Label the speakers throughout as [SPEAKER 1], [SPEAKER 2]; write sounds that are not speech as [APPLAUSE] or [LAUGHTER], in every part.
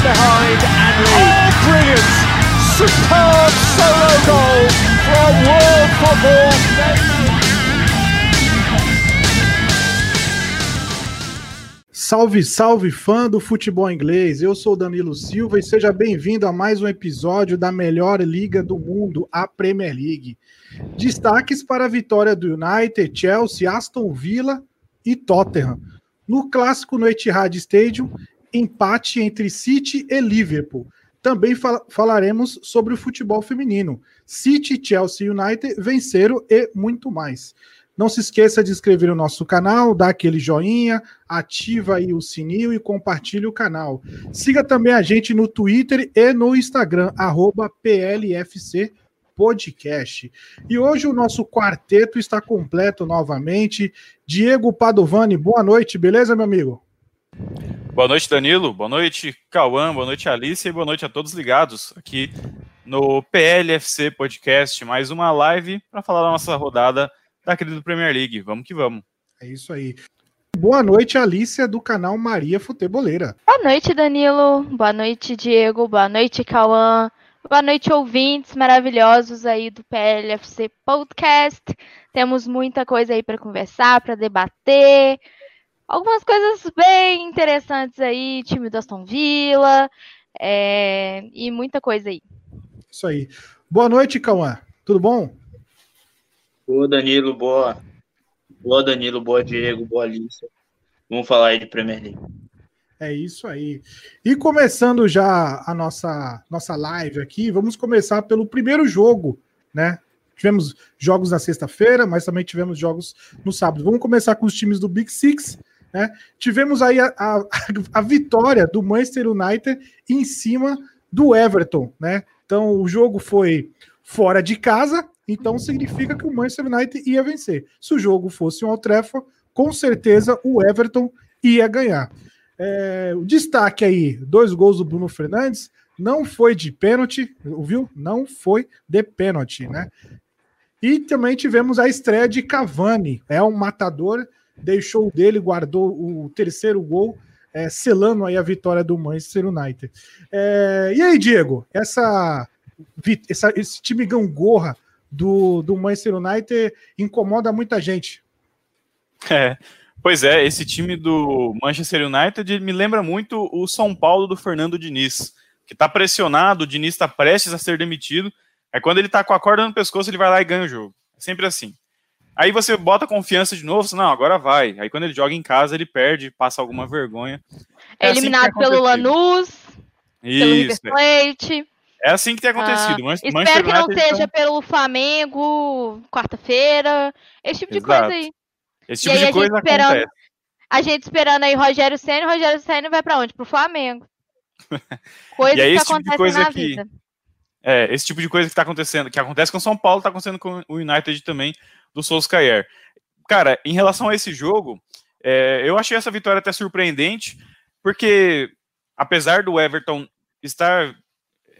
[SPEAKER 1] from behind and lead. Oh, brilliant! Superb solo goal from World Football.
[SPEAKER 2] Salve, salve fã do futebol inglês. Eu sou Danilo Silva e seja bem-vindo a mais um episódio da melhor liga do mundo, a Premier League. Destaques para a vitória do United, Chelsea, Aston Villa e Tottenham. No clássico no Etihad Stadium, empate entre City e Liverpool. Também fal falaremos sobre o futebol feminino. City, Chelsea United venceram e muito mais. Não se esqueça de inscrever no nosso canal, dar aquele joinha, ativa aí o sininho e compartilhe o canal. Siga também a gente no Twitter e no Instagram, PLFC Podcast. E hoje o nosso quarteto está completo novamente. Diego Padovani, boa noite, beleza, meu amigo?
[SPEAKER 3] Boa noite, Danilo. Boa noite, Cauã. Boa noite, Alice. E boa noite a todos ligados aqui no PLFC Podcast. Mais uma live para falar da nossa rodada da querida Premier League. Vamos que vamos.
[SPEAKER 2] É isso aí. Boa noite, Alicia, do canal Maria Futeboleira.
[SPEAKER 4] Boa noite, Danilo. Boa noite, Diego. Boa noite, Cauã. Boa noite, ouvintes maravilhosos aí do PLFC Podcast. Temos muita coisa aí para conversar, para debater. Algumas coisas bem interessantes aí, time do Aston Villa, é... e muita coisa aí.
[SPEAKER 2] Isso aí. Boa noite, Cauã. Tudo bom?
[SPEAKER 5] Boa, Danilo, boa. Boa, Danilo, boa, Diego, boa, Alice. Vamos falar aí de Premier League.
[SPEAKER 2] É isso aí. E começando já a nossa, nossa live aqui, vamos começar pelo primeiro jogo, né? Tivemos jogos na sexta-feira, mas também tivemos jogos no sábado. Vamos começar com os times do Big Six. Né? Tivemos aí a, a, [LAUGHS] a vitória do Manchester United em cima do Everton. Né? Então o jogo foi fora de casa, então significa que o Manchester United ia vencer. Se o jogo fosse um Old com certeza o Everton ia ganhar. É, o destaque aí, dois gols do Bruno Fernandes, não foi de pênalti, viu? Não foi de pênalti, né? E também tivemos a estreia de Cavani, é um matador, deixou o dele, guardou o terceiro gol, é, selando aí a vitória do Manchester United. É, e aí, Diego, essa, essa, esse time gangorra do, do Manchester United incomoda muita gente.
[SPEAKER 3] É, pois é, esse time do Manchester United me lembra muito o São Paulo do Fernando Diniz, que tá pressionado, o Diniz está prestes a ser demitido, é quando ele tá com a corda no pescoço, ele vai lá e ganha o jogo. É sempre assim. Aí você bota confiança de novo, você, não, agora vai. Aí quando ele joga em casa, ele perde, passa alguma vergonha.
[SPEAKER 4] É, é eliminado assim pelo Lanús, Isso, pelo River Plate.
[SPEAKER 3] É assim que tem acontecido.
[SPEAKER 4] Ah, espero que não seja pelo Flamengo, quarta-feira, esse tipo Exato. de coisa aí.
[SPEAKER 3] Esse tipo de coisa acontece.
[SPEAKER 4] A gente esperando aí Rogério Senna, Rogério Senna vai para onde? Pro Flamengo. [LAUGHS]
[SPEAKER 3] Coisa que acontece tipo na que, vida. É, esse tipo de coisa que tá acontecendo, que acontece com o São Paulo, tá acontecendo com o United também, do Solskjaer. Cara, em relação a esse jogo, é, eu achei essa vitória até surpreendente, porque apesar do Everton estar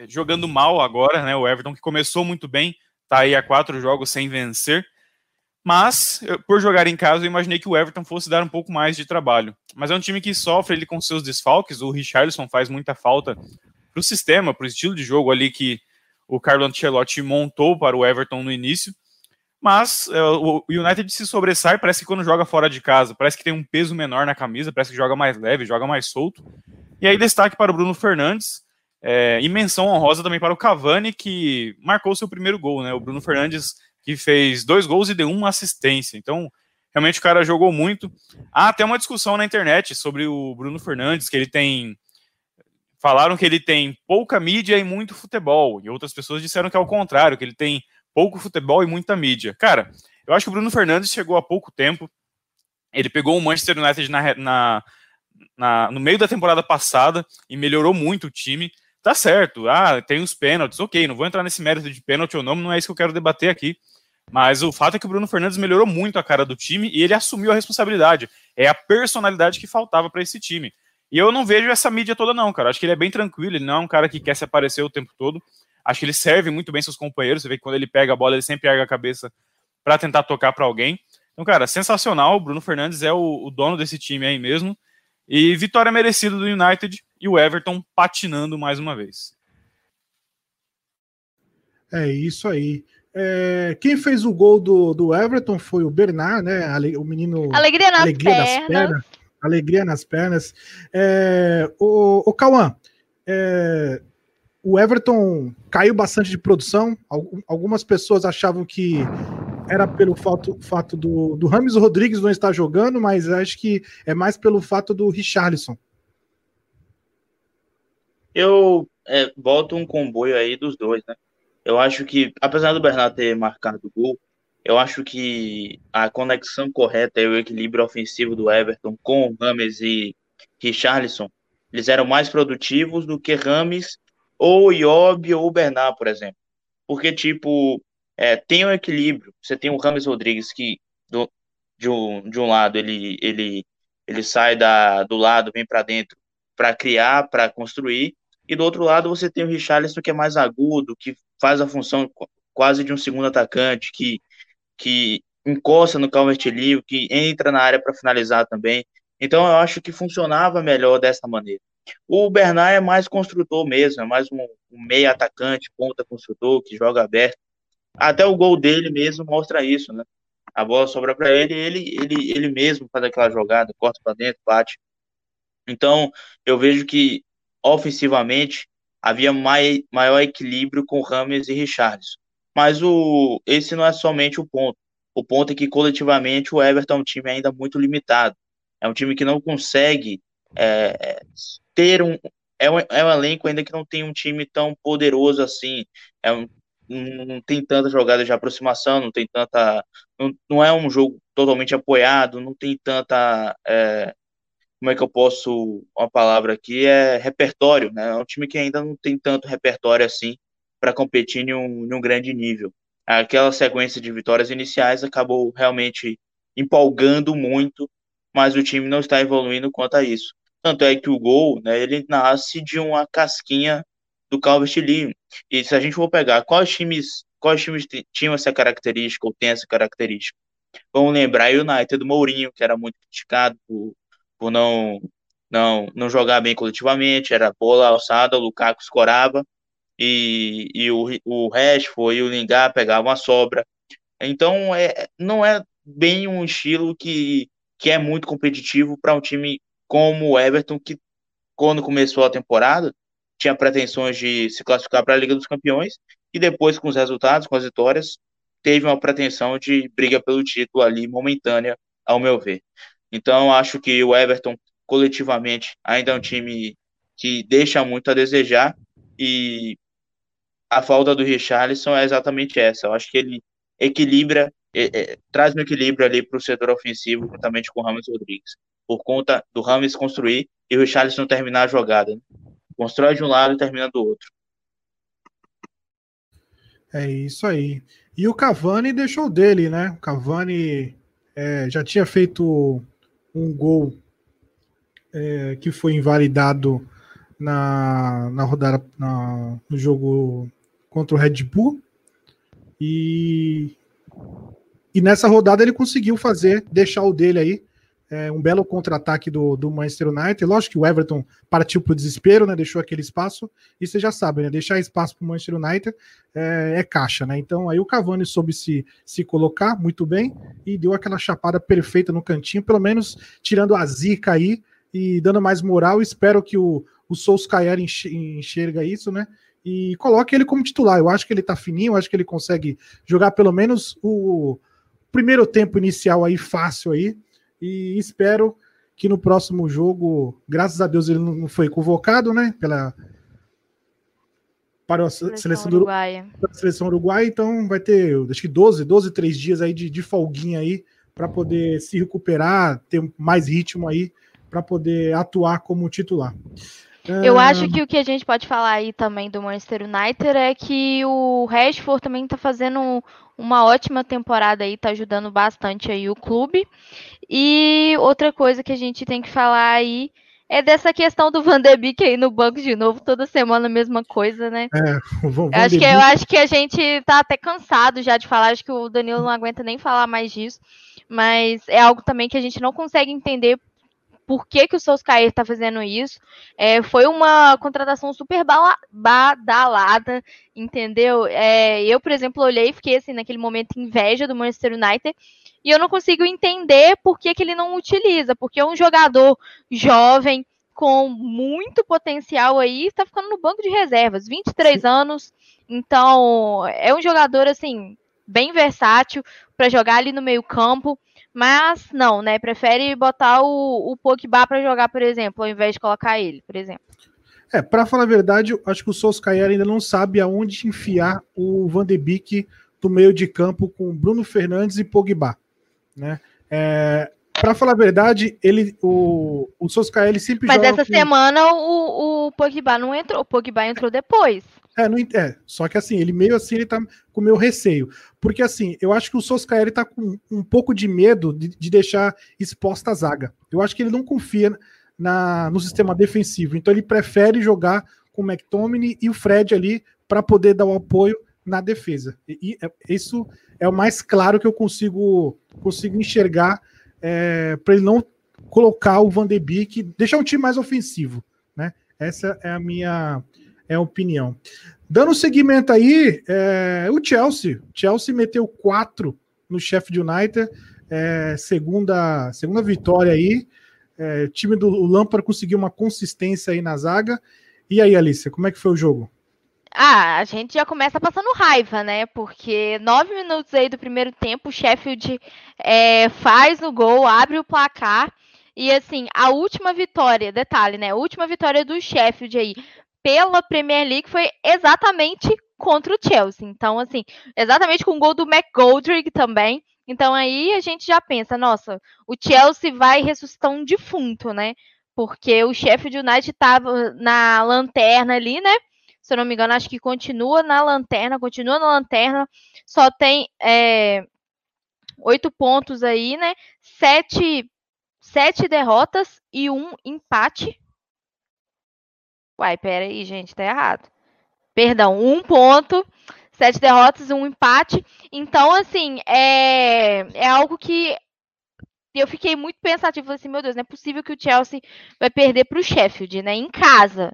[SPEAKER 3] jogando mal agora, né? O Everton que começou muito bem, tá aí a quatro jogos sem vencer. Mas, por jogar em casa, eu imaginei que o Everton fosse dar um pouco mais de trabalho. Mas é um time que sofre ele com seus desfalques. O Richarlison faz muita falta para o sistema, para o estilo de jogo ali que o Carlo Ancelotti montou para o Everton no início. Mas é, o United se sobressai, parece que quando joga fora de casa, parece que tem um peso menor na camisa, parece que joga mais leve, joga mais solto. E aí destaque para o Bruno Fernandes, é, e menção honrosa também para o Cavani, que marcou seu primeiro gol, né? O Bruno Fernandes, que fez dois gols e deu uma assistência. Então, realmente o cara jogou muito. Há até uma discussão na internet sobre o Bruno Fernandes, que ele tem. Falaram que ele tem pouca mídia e muito futebol. E outras pessoas disseram que é o contrário, que ele tem pouco futebol e muita mídia. Cara, eu acho que o Bruno Fernandes chegou há pouco tempo. Ele pegou o Manchester United na, na, na, no meio da temporada passada e melhorou muito o time tá certo, ah, tem os pênaltis, ok, não vou entrar nesse mérito de pênalti ou não, não é isso que eu quero debater aqui. Mas o fato é que o Bruno Fernandes melhorou muito a cara do time e ele assumiu a responsabilidade. É a personalidade que faltava para esse time. E eu não vejo essa mídia toda, não, cara. Acho que ele é bem tranquilo, ele não é um cara que quer se aparecer o tempo todo. Acho que ele serve muito bem seus companheiros. Você vê que quando ele pega a bola, ele sempre erga a cabeça para tentar tocar para alguém. Então, cara, sensacional. O Bruno Fernandes é o, o dono desse time aí mesmo. E vitória merecida do United. e o Everton patinando mais uma vez.
[SPEAKER 2] É isso aí. É, quem fez o gol do, do Everton foi o Bernard, né? O menino.
[SPEAKER 4] Alegria nas alegria pernas. pernas.
[SPEAKER 2] Alegria nas pernas. É, o, o Cauã, é, o Everton caiu bastante de produção. Algumas pessoas achavam que era pelo fato, fato do, do Rames Rodrigues não estar jogando, mas acho que é mais pelo fato do Richarlison.
[SPEAKER 5] Eu é, boto um comboio aí dos dois, né? Eu acho que, apesar do Bernardo ter marcado o gol, eu acho que a conexão correta e o equilíbrio ofensivo do Everton com Rames e Richarlison, eles eram mais produtivos do que Rames ou Iob ou Bernard, por exemplo. Porque, tipo, é, tem um equilíbrio. Você tem o Rames Rodrigues que, do, de, um, de um lado, ele, ele, ele sai da, do lado, vem para dentro para criar, para construir, e do outro lado você tem o Richarlison que é mais agudo, que faz a função quase de um segundo atacante, que, que encosta no Calvert que entra na área para finalizar também. Então eu acho que funcionava melhor dessa maneira. O Bernard é mais construtor mesmo, é mais um, um meio atacante, ponta construtor, que joga aberto. Até o gol dele mesmo mostra isso, né? A bola sobra para ele, ele, ele, ele mesmo faz aquela jogada, corta para dentro, bate. Então, eu vejo que ofensivamente havia mai, maior equilíbrio com Rames e Richards. Mas o, esse não é somente o ponto. O ponto é que coletivamente o Everton é um time ainda muito limitado. É um time que não consegue é, ter um. É um, é um elenco ainda que não tem um time tão poderoso assim. É um, não tem tanta jogada de aproximação, não tem tanta. Não, não é um jogo totalmente apoiado, não tem tanta. É, como é que eu posso. Uma palavra aqui é repertório, né? É um time que ainda não tem tanto repertório assim para competir em um, em um grande nível. Aquela sequência de vitórias iniciais acabou realmente empolgando muito, mas o time não está evoluindo quanto a isso. Tanto é que o gol, né, ele nasce de uma casquinha do Calvert Lewin. E se a gente for pegar quais times, quais times tinham essa característica ou tem essa característica, vamos lembrar o United do Mourinho, que era muito criticado por, por não, não, não jogar bem coletivamente, era bola alçada, o Lukaku escorava, e, e o, o Rashford e o Lingard pegavam a sobra. Então, é, não é bem um estilo que, que é muito competitivo para um time como o Everton, que quando começou a temporada tinha pretensões de se classificar para a Liga dos Campeões e depois com os resultados, com as vitórias, teve uma pretensão de briga pelo título ali momentânea, ao meu ver. Então acho que o Everton coletivamente ainda é um time que deixa muito a desejar e a falta do Richarlison é exatamente essa. Eu acho que ele equilibra, é, é, traz um equilíbrio ali para o setor ofensivo, juntamente com o Ramos Rodrigues por conta do Rames construir e o Richarlison terminar a jogada. Né? Constrói de um lado e termina do outro.
[SPEAKER 2] É isso aí. E o Cavani deixou dele, né? O Cavani é, já tinha feito um gol é, que foi invalidado na, na rodada na, no jogo contra o Red Bull. E, e nessa rodada ele conseguiu fazer, deixar o dele aí é, um belo contra-ataque do, do Manchester United. Lógico que o Everton partiu para o desespero, né? Deixou aquele espaço. E você já sabe, né? Deixar espaço para o Manchester United é, é, caixa, né? Então aí o Cavani soube se, se colocar muito bem e deu aquela chapada perfeita no cantinho, pelo menos tirando a zica aí e dando mais moral. Espero que o, o Solskjaer enxerga isso, né? E coloque ele como titular. Eu acho que ele tá fininho, eu acho que ele consegue jogar pelo menos o primeiro tempo inicial aí fácil aí e espero que no próximo jogo, graças a Deus, ele não foi convocado, né? Pela para a seleção, seleção uruguaia. Do, seleção uruguaia, então vai ter acho que 12, 12, 3 dias aí de, de folguinha aí para poder se recuperar, ter mais ritmo aí para poder atuar como titular.
[SPEAKER 4] Eu ah, acho que o que a gente pode falar aí também do Manchester United é que o Rashford também está fazendo uma ótima temporada aí, está ajudando bastante aí o clube. E outra coisa que a gente tem que falar aí é dessa questão do Van de Beek aí no banco de novo, toda semana a mesma coisa, né? É, eu acho que, eu acho que a gente tá até cansado já de falar, acho que o Danilo não aguenta nem falar mais disso, mas é algo também que a gente não consegue entender por que, que o Solskjaer está fazendo isso. É, foi uma contratação super badalada, entendeu? É, eu, por exemplo, olhei e fiquei assim, naquele momento, inveja do Manchester United. E eu não consigo entender por que, que ele não utiliza, porque é um jogador jovem, com muito potencial aí, está ficando no banco de reservas, 23 Sim. anos. Então, é um jogador assim bem versátil para jogar ali no meio-campo, mas não, né? Prefere botar o, o Pogba para jogar, por exemplo, ao invés de colocar ele, por exemplo.
[SPEAKER 2] É, para falar a verdade, acho que o Solskjaer ainda não sabe aonde enfiar o Van de Beek do meio de campo com Bruno Fernandes e Pogba, né? É, para falar a verdade, ele, o, o Solskjaer ele sempre
[SPEAKER 4] Mas essa com... semana o, o Pogba não entrou, o Pogba entrou depois.
[SPEAKER 2] É, não, é, só que assim, ele meio assim, ele tá com meu receio. Porque assim, eu acho que o Solskjaer ele tá com um pouco de medo de, de deixar exposta a zaga. Eu acho que ele não confia na, no sistema defensivo. Então ele prefere jogar com o McTominay e o Fred ali para poder dar o apoio na defesa. E, e, é, isso é o mais claro que eu consigo, consigo enxergar é, para ele não colocar o Van de Beek, deixar um time mais ofensivo, né? Essa é a minha é a opinião. Dando seguimento aí, é, o Chelsea. Chelsea meteu quatro no Sheffield United, é, segunda, segunda vitória aí. É, time do Lampard conseguiu uma consistência aí na zaga. E aí, Alicia, como é que foi o jogo?
[SPEAKER 4] Ah, a gente já começa passando raiva, né? Porque nove minutos aí do primeiro tempo, o Sheffield é, faz o gol, abre o placar. E assim, a última vitória, detalhe, né? A última vitória do Sheffield aí pela Premier League foi exatamente contra o Chelsea. Então, assim, exatamente com o gol do McGoldrick também. Então aí a gente já pensa, nossa, o Chelsea vai ressuscitar um defunto, né? Porque o Sheffield United estava na lanterna ali, né? Se eu não me engano, acho que continua na lanterna, continua na lanterna, só tem é, oito pontos aí, né? Sete, sete derrotas e um empate. Uai, aí, gente, tá errado. Perdão, um ponto, sete derrotas um empate. Então, assim, é, é algo que eu fiquei muito pensativo. Falei assim, meu Deus, não é possível que o Chelsea vai perder para o Sheffield, né? Em casa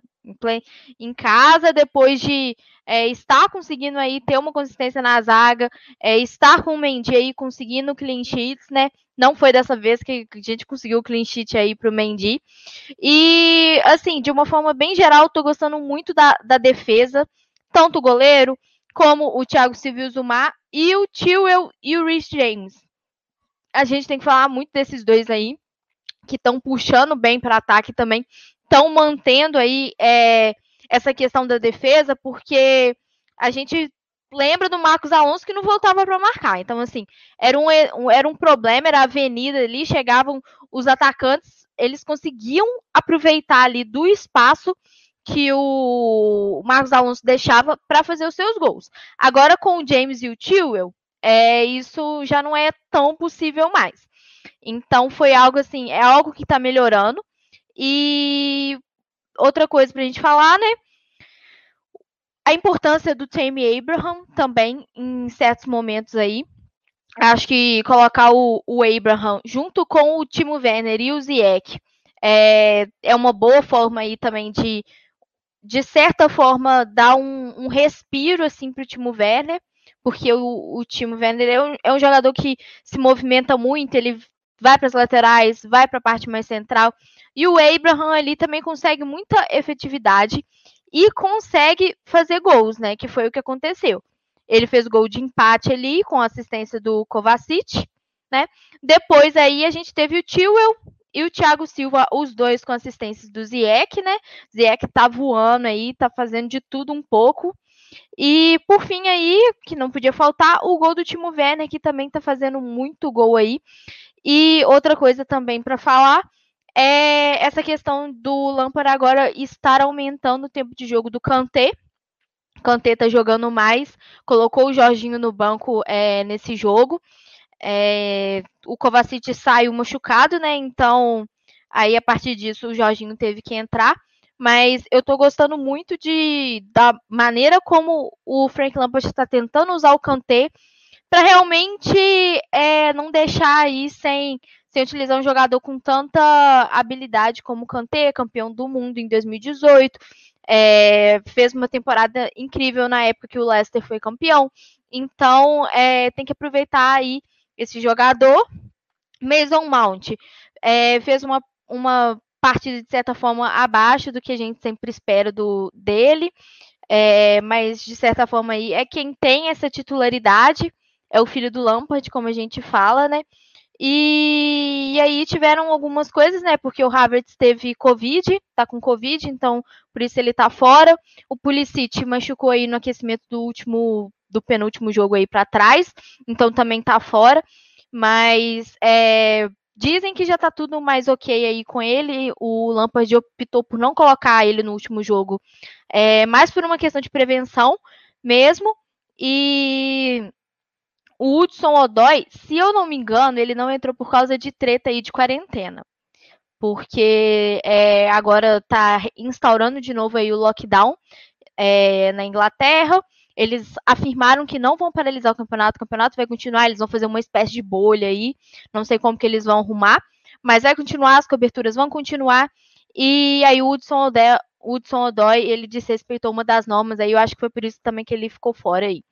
[SPEAKER 4] em casa, depois de é, estar conseguindo aí ter uma consistência na zaga, é, estar com o Mendy aí conseguindo clean sheets, né? Não foi dessa vez que a gente conseguiu o clean sheet aí para o Mendy. E, assim, de uma forma bem geral, estou gostando muito da, da defesa, tanto o goleiro, como o Thiago Silvio Zumar e o Tio e o Rich James. A gente tem que falar muito desses dois aí, que estão puxando bem para ataque também estão mantendo aí é, essa questão da defesa, porque a gente lembra do Marcos Alonso que não voltava para marcar. Então, assim, era um, era um problema, era a avenida ali, chegavam os atacantes, eles conseguiam aproveitar ali do espaço que o Marcos Alonso deixava para fazer os seus gols. Agora, com o James e o Tewell, é, isso já não é tão possível mais. Então, foi algo assim, é algo que está melhorando. E outra coisa para a gente falar, né? A importância do Tammy Abraham também em certos momentos aí. Acho que colocar o, o Abraham junto com o Timo Werner e o Ziyech é, é uma boa forma aí também de, de certa forma, dar um, um respiro assim para o Timo Werner, porque o, o Timo Werner é um, é um jogador que se movimenta muito, ele vai para as laterais, vai para a parte mais central. E o Abraham ali também consegue muita efetividade e consegue fazer gols, né? Que foi o que aconteceu. Ele fez gol de empate ali com assistência do Kovacic, né? Depois aí a gente teve o Tewell e o Thiago Silva, os dois com assistências do Ziek, né? Ziek tá voando aí, tá fazendo de tudo um pouco. E por fim aí, que não podia faltar, o gol do Timo Werner, que também tá fazendo muito gol aí. E outra coisa também para falar é essa questão do Lampard agora estar aumentando o tempo de jogo do Kanté. Kanté tá jogando mais, colocou o Jorginho no banco é, nesse jogo. É, o Kovacic saiu machucado, né? Então, aí a partir disso o Jorginho teve que entrar. Mas eu tô gostando muito de da maneira como o Frank Lampard está tentando usar o Kanté para realmente é, não deixar aí sem, sem utilizar um jogador com tanta habilidade como o Kanté, campeão do mundo em 2018. É, fez uma temporada incrível na época que o Leicester foi campeão. Então, é, tem que aproveitar aí esse jogador. Mason Mount é, fez uma, uma partida, de certa forma, abaixo do que a gente sempre espera do, dele. É, mas, de certa forma, aí, é quem tem essa titularidade. É o filho do Lampard, como a gente fala, né? E, e, aí tiveram algumas coisas, né? Porque o Havertz teve Covid, tá com Covid, então por isso ele tá fora. O Pulisic machucou aí no aquecimento do último, do penúltimo jogo aí para trás, então também tá fora. Mas é, dizem que já tá tudo mais ok aí com ele. O Lampard optou por não colocar ele no último jogo, é, mais por uma questão de prevenção mesmo. E o Hudson Odoi, se eu não me engano, ele não entrou por causa de treta aí de quarentena. Porque é, agora está instaurando de novo aí o lockdown é, na Inglaterra. Eles afirmaram que não vão paralisar o campeonato, o campeonato vai continuar, eles vão fazer uma espécie de bolha aí, não sei como que eles vão arrumar, mas vai continuar, as coberturas vão continuar, e aí o Hudson Odoi, Hudson Odoi ele desrespeitou uma das normas aí, eu acho que foi por isso também que ele ficou fora aí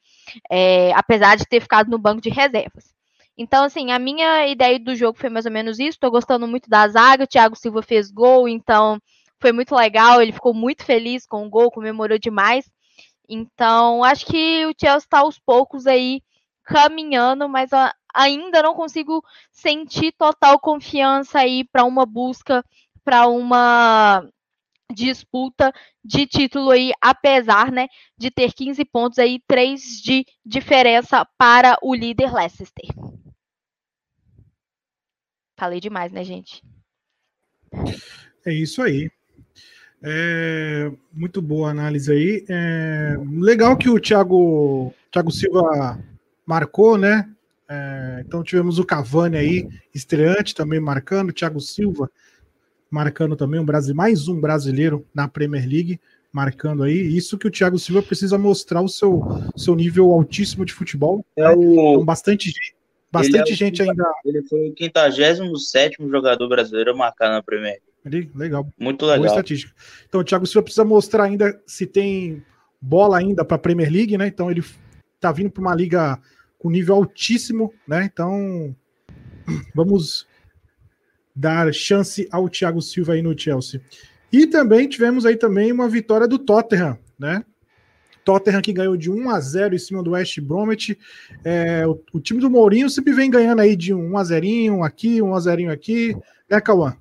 [SPEAKER 4] é, apesar de ter ficado no banco de reservas. Então, assim, a minha ideia do jogo foi mais ou menos isso. Estou gostando muito da zaga. O Thiago Silva fez gol, então foi muito legal. Ele ficou muito feliz com o gol, comemorou demais. Então, acho que o Chelsea está aos poucos aí caminhando, mas ainda não consigo sentir total confiança aí para uma busca, para uma disputa de título aí, apesar, né, de ter 15 pontos aí, 3 de diferença para o líder Leicester. Falei demais, né, gente?
[SPEAKER 2] É isso aí. É, muito boa análise aí. É, legal que o Thiago, Thiago Silva marcou, né? É, então tivemos o Cavani aí, estreante também marcando, Thiago Silva marcando também um brasileiro, mais um brasileiro na Premier League, marcando aí. Isso que o Thiago Silva precisa mostrar o seu, seu nível altíssimo de futebol. É né? o... então, bastante gente. Bastante é gente ainda.
[SPEAKER 5] Ele foi o 57 jogador brasileiro a marcar na Premier
[SPEAKER 2] League. Legal.
[SPEAKER 5] Muito legal. Boa
[SPEAKER 2] estatística. Então o Thiago Silva precisa mostrar ainda se tem bola ainda para a Premier League, né? Então ele tá vindo para uma liga com nível altíssimo, né? Então [CLEARS THROAT] vamos dar chance ao Thiago Silva aí no Chelsea. E também tivemos aí também uma vitória do Tottenham, né? Tottenham que ganhou de 1 a 0 em cima do West Bromwich. É, o, o, time do Mourinho sempre vem ganhando aí de 1 a 0 aqui, 1 a 0 aqui, né, Cauã?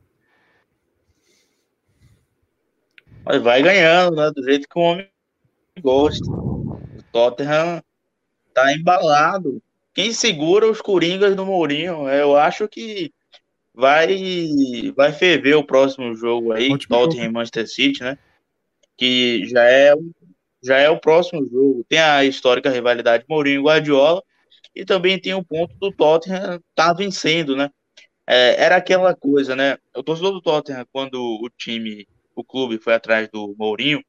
[SPEAKER 5] Vai ganhando, né? Do jeito que o homem gosta. O Tottenham tá embalado. Quem segura os coringas do Mourinho? Eu acho que vai vai ferver o próximo jogo aí, Ótimo Tottenham e Manchester City, né? Que já é já é o próximo jogo. Tem a histórica rivalidade Mourinho e Guardiola e também tem o ponto do Tottenham tá vencendo, né? É, era aquela coisa, né? O torcedor do Tottenham quando o time, o clube foi atrás do Mourinho,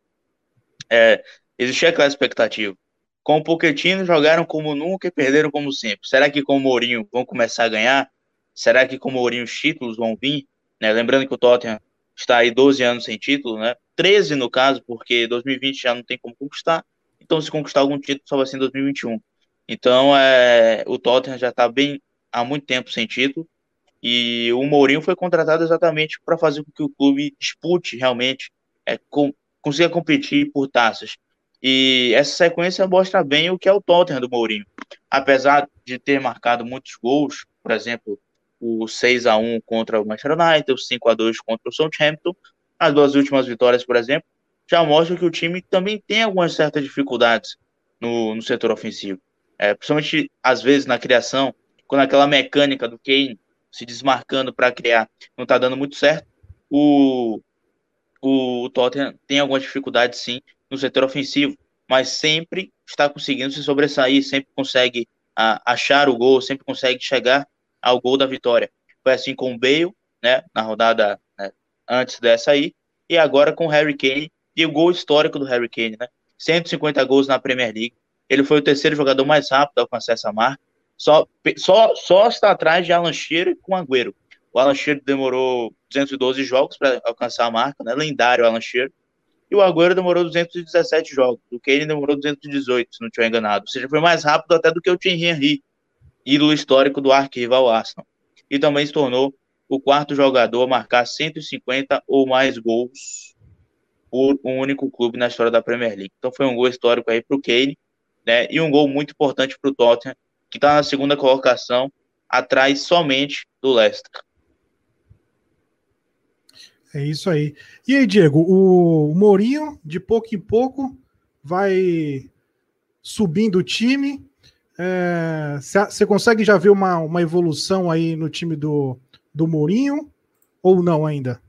[SPEAKER 5] é, existia aquela expectativa. Com o Pochettino jogaram como nunca e perderam como sempre. Será que com o Mourinho vão começar a ganhar? Será que com o Mourinho os títulos vão vir? Né? Lembrando que o Tottenham está aí 12 anos sem título, né? 13 no caso, porque 2020 já não tem como conquistar. Então, se conquistar algum título, só vai ser em 2021. Então, é, o Tottenham já está bem há muito tempo sem título. E o Mourinho foi contratado exatamente para fazer com que o clube dispute realmente, é, com, consiga competir por taças. E essa sequência mostra bem o que é o Tottenham do Mourinho. Apesar de ter marcado muitos gols, por exemplo, o 6 a 1 contra o Manchester United, o 5 a 2 contra o Southampton, as duas últimas vitórias, por exemplo, já mostram que o time também tem algumas certas dificuldades no, no setor ofensivo. É, principalmente, às vezes, na criação, quando aquela mecânica do Kane se desmarcando para criar não está dando muito certo, o, o Tottenham tem algumas dificuldades, sim, no setor ofensivo, mas sempre está conseguindo se sobressair, sempre consegue a, achar o gol, sempre consegue chegar ao gol da vitória. Foi assim com o Bale, né, na rodada né, antes dessa aí, e agora com o Harry Kane, e o gol histórico do Harry Kane, né? 150 gols na Premier League. Ele foi o terceiro jogador mais rápido a alcançar essa marca. Só, só, só está atrás de Alan Shearer com Agüero. O Alan Shearer demorou 212 jogos para alcançar a marca, né? Lendário Alan Shearer. E o Agüero demorou 217 jogos. O Kane demorou 218, se não estiver enganado. Ou seja, foi mais rápido até do que o Thierry Henry, ídolo histórico do arquival Arsenal. E também se tornou o quarto jogador a marcar 150 ou mais gols por um único clube na história da Premier League. Então foi um gol histórico aí para o Kane, né? E um gol muito importante para o Tottenham, que está na segunda colocação, atrás somente do Leicester.
[SPEAKER 2] É isso aí. E aí, Diego, o Mourinho, de pouco em pouco, vai subindo o time. Você é, consegue já ver uma, uma evolução aí no time do, do Mourinho ou não ainda?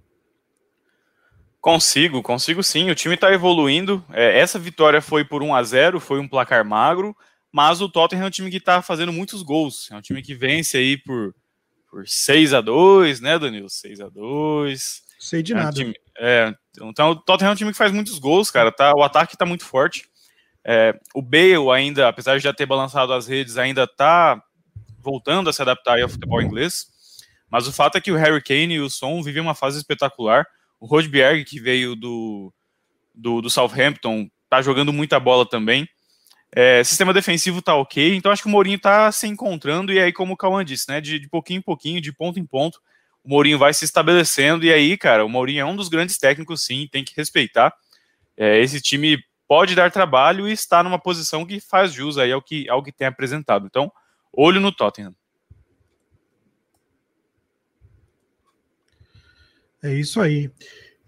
[SPEAKER 3] Consigo, consigo sim. O time está evoluindo. É, essa vitória foi por 1 a 0 foi um placar magro, mas o Tottenham é um time que está fazendo muitos gols. É um time que vence aí por, por 6 a 2 né, Danilo? 6 a 2
[SPEAKER 2] Sei de é nada.
[SPEAKER 3] Um time, é, então o Tottenham é um time que faz muitos gols, cara. Tá, o ataque tá muito forte. É, o Bale ainda, apesar de já ter balançado as redes, ainda tá voltando a se adaptar ao futebol inglês. Mas o fato é que o Harry Kane e o Son vivem uma fase espetacular. O Rodberg, que veio do, do, do Southampton, tá jogando muita bola também. É, sistema defensivo tá ok, então acho que o Mourinho tá se encontrando, e aí, como o Cauã disse, né, de, de pouquinho em pouquinho, de ponto em ponto, o Mourinho vai se estabelecendo, e aí, cara, o Mourinho é um dos grandes técnicos, sim, tem que respeitar. É, esse time pode dar trabalho e está numa posição que faz jus aí ao que, ao que tem apresentado. Então, olho no Tottenham.
[SPEAKER 2] É isso aí.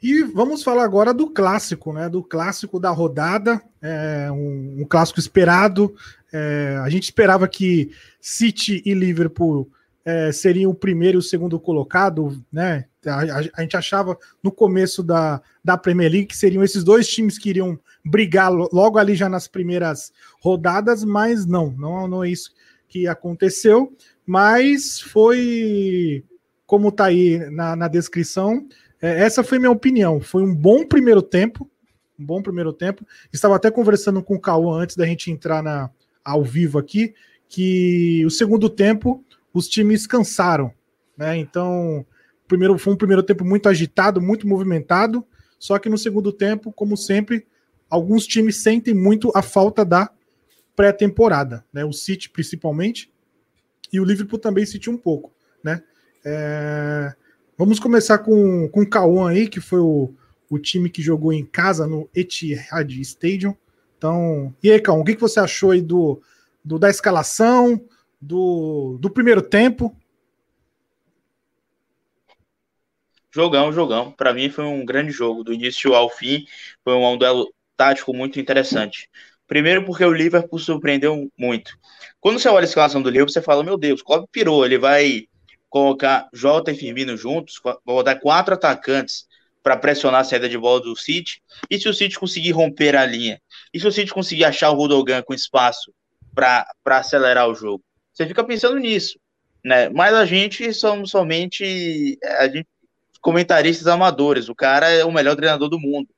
[SPEAKER 2] E vamos falar agora do clássico, né? Do clássico da rodada, é um, um clássico esperado. É, a gente esperava que City e Liverpool é, seriam o primeiro e o segundo colocado, né? A, a, a, gente achava no começo da, da Premier League que seriam esses dois times que iriam brigar logo ali já nas primeiras rodadas, mas não, não, não é isso que aconteceu. Mas foi, como tá aí na, na descrição, é, essa foi minha opinião. Foi um bom primeiro tempo, um bom primeiro tempo. Estava até conversando com o Cauã antes da gente entrar na, ao vivo aqui, que o segundo tempo os times cansaram, né? Então, primeiro foi um primeiro tempo muito agitado, muito movimentado, só que no segundo tempo, como sempre, alguns times sentem muito a falta da pré-temporada, né? O City principalmente e o Liverpool também sentiu um pouco, né? É... Vamos começar com, com o Cauã aí, que foi o, o time que jogou em casa no Etihad Stadium. Então, e aí, Cauã, o que, que você achou aí do, do da escalação? Do, do primeiro tempo?
[SPEAKER 5] Jogão, jogão. Para mim foi um grande jogo, do início ao fim. Foi um duelo tático muito interessante. Primeiro porque o Liverpool surpreendeu muito. Quando você olha a escalação do Liverpool, você fala, meu Deus, Klopp pirou, ele vai colocar Jota e Firmino juntos, vou dar quatro atacantes para pressionar a saída de bola do City. E se o City conseguir romper a linha? E se o City conseguir achar o Rudogan com espaço para acelerar o jogo? Você fica pensando nisso, né? Mas a gente somos somente a gente, comentaristas amadores. O cara é o melhor treinador do mundo.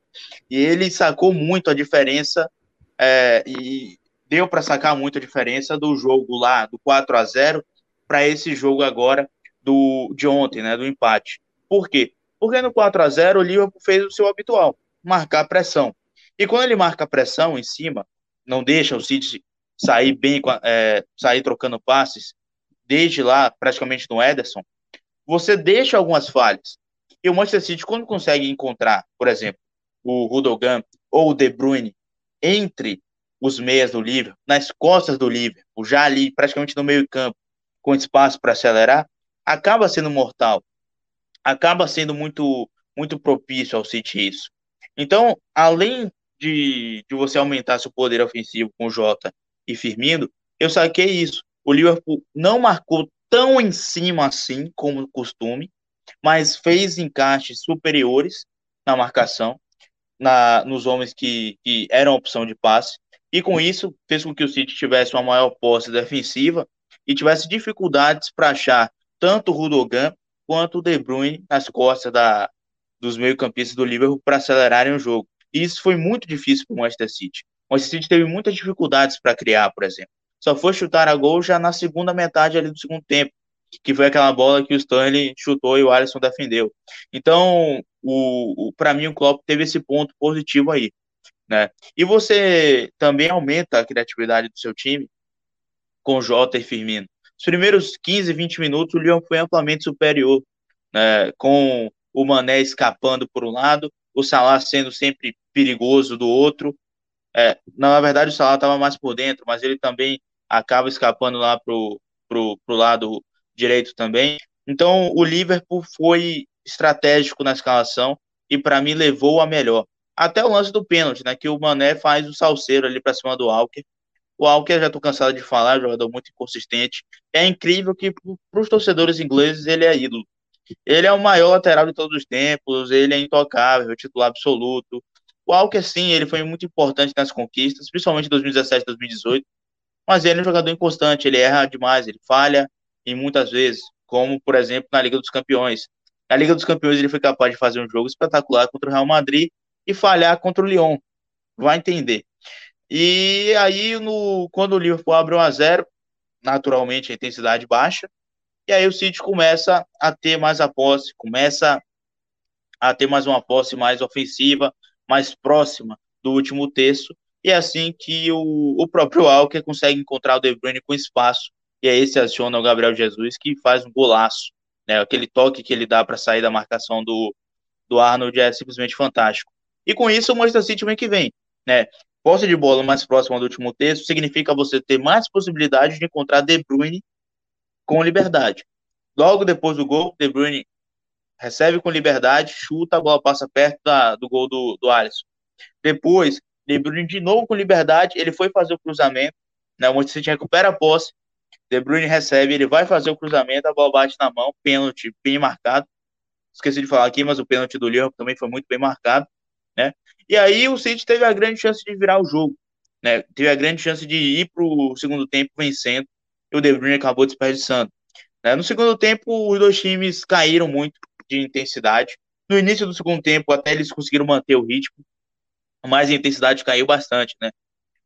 [SPEAKER 5] E ele sacou muito a diferença é, e deu para sacar muito a diferença do jogo lá do 4 a 0 para esse jogo agora do de ontem, né, do empate. Por quê? Porque no 4 a 0 o Liverpool fez o seu habitual, marcar pressão. E quando ele marca pressão em cima, não deixa o City sair bem, é, sair trocando passes, desde lá, praticamente no Ederson, você deixa algumas falhas. E o Manchester City, quando consegue encontrar, por exemplo, o Rudogan ou o De Bruyne entre os meias do Liverpool, nas costas do Liverpool, já ali praticamente no meio campo, com espaço para acelerar, acaba sendo mortal. Acaba sendo muito muito propício ao City isso. Então, além de, de você aumentar seu poder ofensivo com o Jota e Firmino, eu saquei isso. O Liverpool não marcou tão em cima assim como costume, mas fez encaixes superiores na marcação, na, nos homens que, que eram opção de passe, e com isso fez com que o City tivesse uma maior posse defensiva e tivesse dificuldades para achar tanto o Rudogan quanto o De Bruyne nas costas da, dos meio-campistas do Liverpool para acelerarem o jogo. E isso foi muito difícil para o Manchester City. Manchester City teve muitas dificuldades para criar, por exemplo. Só foi chutar a gol já na segunda metade ali do segundo tempo. que foi aquela bola que o Stanley chutou e o Alisson defendeu. Então, o, o para mim, o Klopp teve esse ponto positivo aí. Né? E você também aumenta a criatividade do seu time com Jota e Firmino. Os primeiros 15, 20 minutos, o Lyon foi amplamente superior, né? com o Mané escapando por um lado, o Salah sendo sempre perigoso do outro. É, na verdade, o Salah estava mais por dentro, mas ele também acaba escapando lá pro, pro, pro lado direito também. Então, o Liverpool foi estratégico na escalação e, para mim, levou a melhor. Até o lance do pênalti, né? Que o Mané faz o salseiro ali para cima do Alker. O Alker, já estou cansado de falar, jogador muito inconsistente. É incrível que, para os torcedores ingleses, ele é ídolo. Ele é o maior lateral de todos os tempos, ele é intocável, titular absoluto. O Alker, sim, ele foi muito importante nas conquistas, principalmente em 2017 2018, mas ele é um jogador inconstante, ele erra demais, ele falha e muitas vezes, como, por exemplo, na Liga dos Campeões. Na Liga dos Campeões ele foi capaz de fazer um jogo espetacular contra o Real Madrid e falhar contra o Lyon. Vai entender. E aí, no, quando o Liverpool abre 1 a 0 naturalmente a intensidade baixa, e aí o City começa a ter mais a posse, começa a ter mais uma posse mais ofensiva, mais próxima do último terço, e é assim que o, o próprio Alker consegue encontrar o De Bruyne com espaço, e aí se aciona o Gabriel Jesus, que faz um golaço, né, aquele toque que ele dá para sair da marcação do, do Arnold é simplesmente fantástico. E com isso o Manchester City vem que vem, né, posse de bola mais próxima do último terço significa você ter mais possibilidade de encontrar De Bruyne com liberdade. Logo depois do gol, De Bruyne recebe com liberdade, chuta, a bola passa perto da, do gol do, do Alisson. Depois, De Bruyne de novo com liberdade, ele foi fazer o cruzamento, né, o Manchester City recupera a posse, De Bruyne recebe, ele vai fazer o cruzamento, a bola bate na mão, pênalti bem marcado. Esqueci de falar aqui, mas o pênalti do Liverpool também foi muito bem marcado, né? E aí o City teve a grande chance de virar o jogo, né? Teve a grande chance de ir para o segundo tempo vencendo e o De Bruyne acabou desperdiçando. Né? No segundo tempo, os dois times caíram muito de intensidade. No início do segundo tempo, até eles conseguiram manter o ritmo, mas a intensidade caiu bastante, né?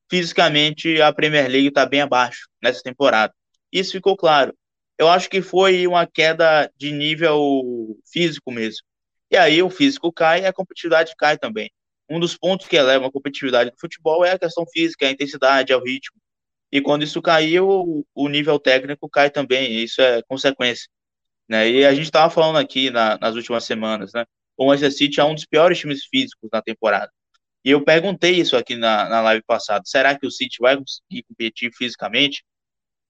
[SPEAKER 5] Fisicamente, a Premier League está bem abaixo nessa temporada. Isso ficou claro. Eu acho que foi uma queda de nível físico mesmo. E aí o físico cai e a competitividade cai também. Um dos pontos que eleva a competitividade do futebol é a questão física, a intensidade, é o ritmo. E quando isso caiu, o nível técnico cai também, isso é consequência. Né? E a gente estava falando aqui na, nas últimas semanas, né? O Manchester City é um dos piores times físicos na temporada. E eu perguntei isso aqui na, na live passada: será que o City vai conseguir competir fisicamente?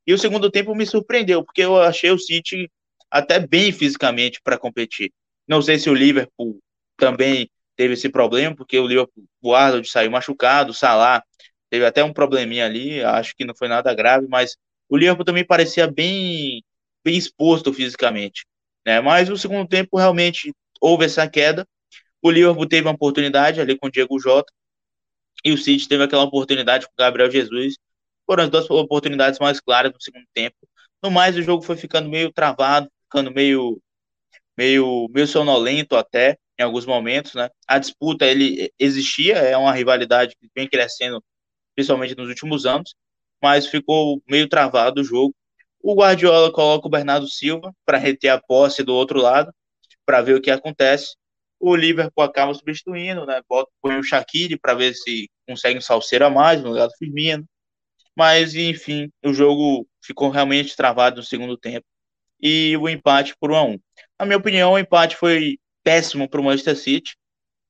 [SPEAKER 5] E o segundo tempo me surpreendeu, porque eu achei o City até bem fisicamente para competir. Não sei se o Liverpool também teve esse problema, porque o Liverpool, o Arnold saiu machucado, o Salah teve até um probleminha ali, acho que não foi nada grave, mas o Liverpool também parecia bem, bem exposto fisicamente. Né? Mas no segundo tempo realmente houve essa queda. O Liverpool teve uma oportunidade ali com o Diego Jota e o City teve aquela oportunidade com o Gabriel Jesus. Foram as duas oportunidades mais claras no segundo tempo. No mais, o jogo foi ficando meio travado, ficando meio, meio, meio sonolento até em alguns momentos, né? A disputa ele existia, é uma rivalidade que vem crescendo principalmente nos últimos anos, mas ficou meio travado o jogo. O Guardiola coloca o Bernardo Silva para reter a posse do outro lado, para ver o que acontece. O Liverpool acaba substituindo, né? Bota, põe o Shaqiri para ver se consegue um salseiro a mais no lugar do Firmino. Mas, enfim, o jogo ficou realmente travado no segundo tempo. E o empate por 1 a 1 Na minha opinião, o empate foi péssimo para o Manchester City,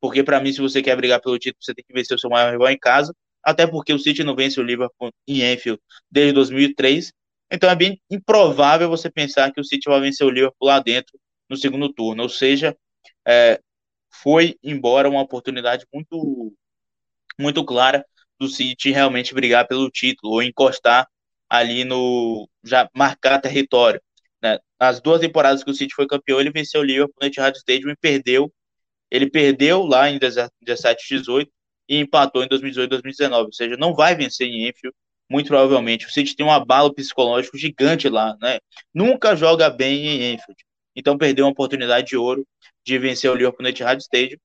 [SPEAKER 5] porque para mim, se você quer brigar pelo título, você tem que vencer o seu maior rival em casa até porque o City não vence o Liverpool em Anfield desde 2003. Então é bem improvável você pensar que o City vai vencer o Liverpool lá dentro no segundo turno. Ou seja, é, foi embora uma oportunidade muito, muito clara do City realmente brigar pelo título ou encostar ali no já marcar território. Né? As duas temporadas que o City foi campeão, ele venceu o Liverpool no Etihad Stadium e perdeu. Ele perdeu lá em 17 18 e empatou em 2018 e 2019, ou seja, não vai vencer em Enfield, muito provavelmente. O City tem um abalo psicológico gigante lá, né? Nunca joga bem em Enfield. Então perdeu uma oportunidade de ouro de vencer o Liverpool no Etihad Stadium.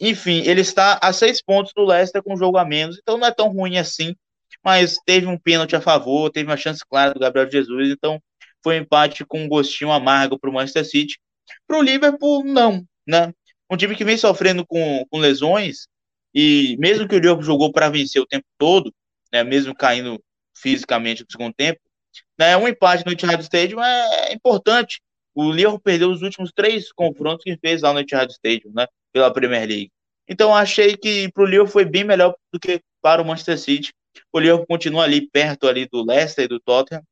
[SPEAKER 5] Enfim, ele está a seis pontos do Leicester com um jogo a menos, então não é tão ruim assim, mas teve um pênalti a favor, teve uma chance clara do Gabriel Jesus, então foi um empate com um gostinho amargo para o Manchester City. Para o Liverpool, não, né? Um time que vem sofrendo com, com lesões e mesmo que o Liverpool jogou para vencer o tempo todo, né, mesmo caindo fisicamente no segundo tempo, né, um empate no Etihad Stadium é importante. O Liverpool perdeu os últimos três confrontos que fez lá no Etihad Stadium, né, pela Premier League. Então achei que para o Liverpool foi bem melhor do que para o Manchester City. O Liverpool continua ali perto ali do Leicester e do Tottenham.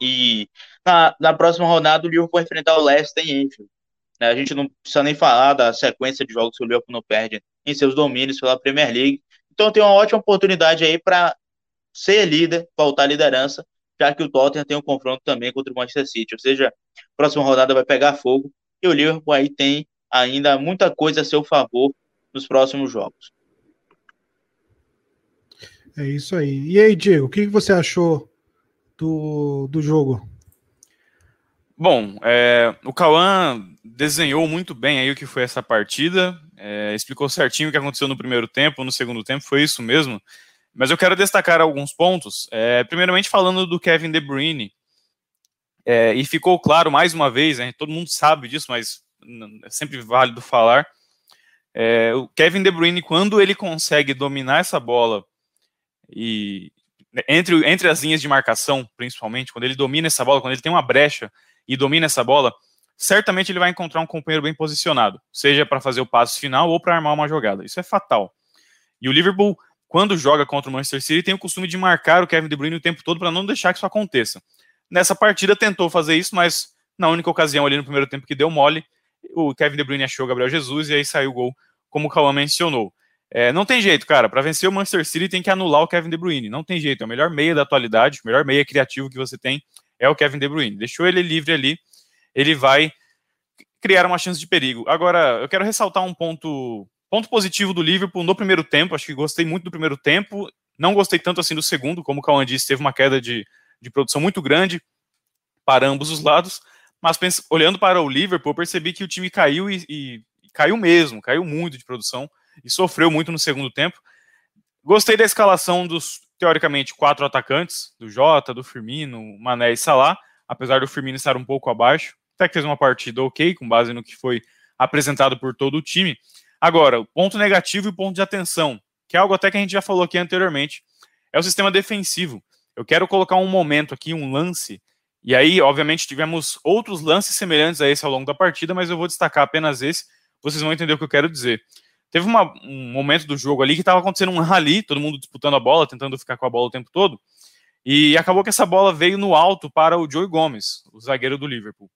[SPEAKER 5] E na, na próxima rodada o Liverpool vai enfrentar o Leicester em Enfield. Né, a gente não precisa nem falar da sequência de jogos que o Liverpool não perde em seus domínios pela Premier League. Então tem uma ótima oportunidade aí para ser líder, voltar à liderança, já que o Tottenham tem um confronto também contra o Manchester City. Ou seja, a próxima rodada vai pegar fogo e o Liverpool aí tem ainda muita coisa a seu favor nos próximos jogos.
[SPEAKER 2] É isso aí. E aí, Diego, o que você achou do, do jogo?
[SPEAKER 3] Bom, é, o Cauã desenhou muito bem aí o que foi essa partida, é, explicou certinho o que aconteceu no primeiro tempo, no segundo tempo, foi isso mesmo. Mas eu quero destacar alguns pontos. É, primeiramente falando do Kevin De Bruyne, é, e ficou claro mais uma vez, né, todo mundo sabe disso, mas é sempre válido falar. É, o Kevin De Bruyne, quando ele consegue dominar essa bola e entre, entre as linhas de marcação, principalmente, quando ele domina essa bola, quando ele tem uma brecha e domina essa bola, certamente ele vai encontrar um companheiro bem posicionado, seja para fazer o passe final ou para armar uma jogada. Isso é fatal. E o Liverpool, quando joga contra o Manchester City, tem o costume de marcar o Kevin De Bruyne o tempo todo para não deixar que isso aconteça. Nessa partida tentou fazer isso, mas na única ocasião ali no primeiro tempo que deu mole, o Kevin De Bruyne achou o Gabriel Jesus e aí saiu o gol, como o Cauã mencionou. É, não tem jeito, cara. Para vencer o Manchester City tem que anular o Kevin De Bruyne. Não tem jeito. É o melhor meia da atualidade, o melhor meia criativo que você tem é o Kevin De Bruyne. Deixou ele livre ali, ele vai criar uma chance de perigo. Agora, eu quero ressaltar um ponto, ponto positivo do Liverpool no primeiro tempo. Acho que gostei muito do primeiro tempo. Não gostei tanto assim do segundo, como o Cauã disse, teve uma queda de, de produção muito grande para ambos os lados. Mas olhando para o Liverpool, eu percebi que o time caiu e, e caiu mesmo, caiu muito de produção e sofreu muito no segundo tempo. Gostei da escalação dos, teoricamente, quatro atacantes, do Jota, do Firmino, Mané e Salah, apesar do Firmino estar um pouco abaixo. Até que fez uma partida ok, com base no que foi apresentado por todo o time. Agora, o ponto negativo e o ponto de atenção, que é algo até que a gente já falou aqui anteriormente, é o sistema defensivo. Eu quero colocar um momento aqui, um lance, e aí, obviamente, tivemos outros lances semelhantes a esse ao longo da partida, mas eu vou destacar apenas esse, vocês vão entender o que eu quero dizer. Teve uma, um momento do jogo ali que estava acontecendo um rally, todo mundo disputando a bola, tentando ficar com a bola o tempo todo. E acabou que essa bola veio no alto para o Joey Gomes, o zagueiro do Liverpool.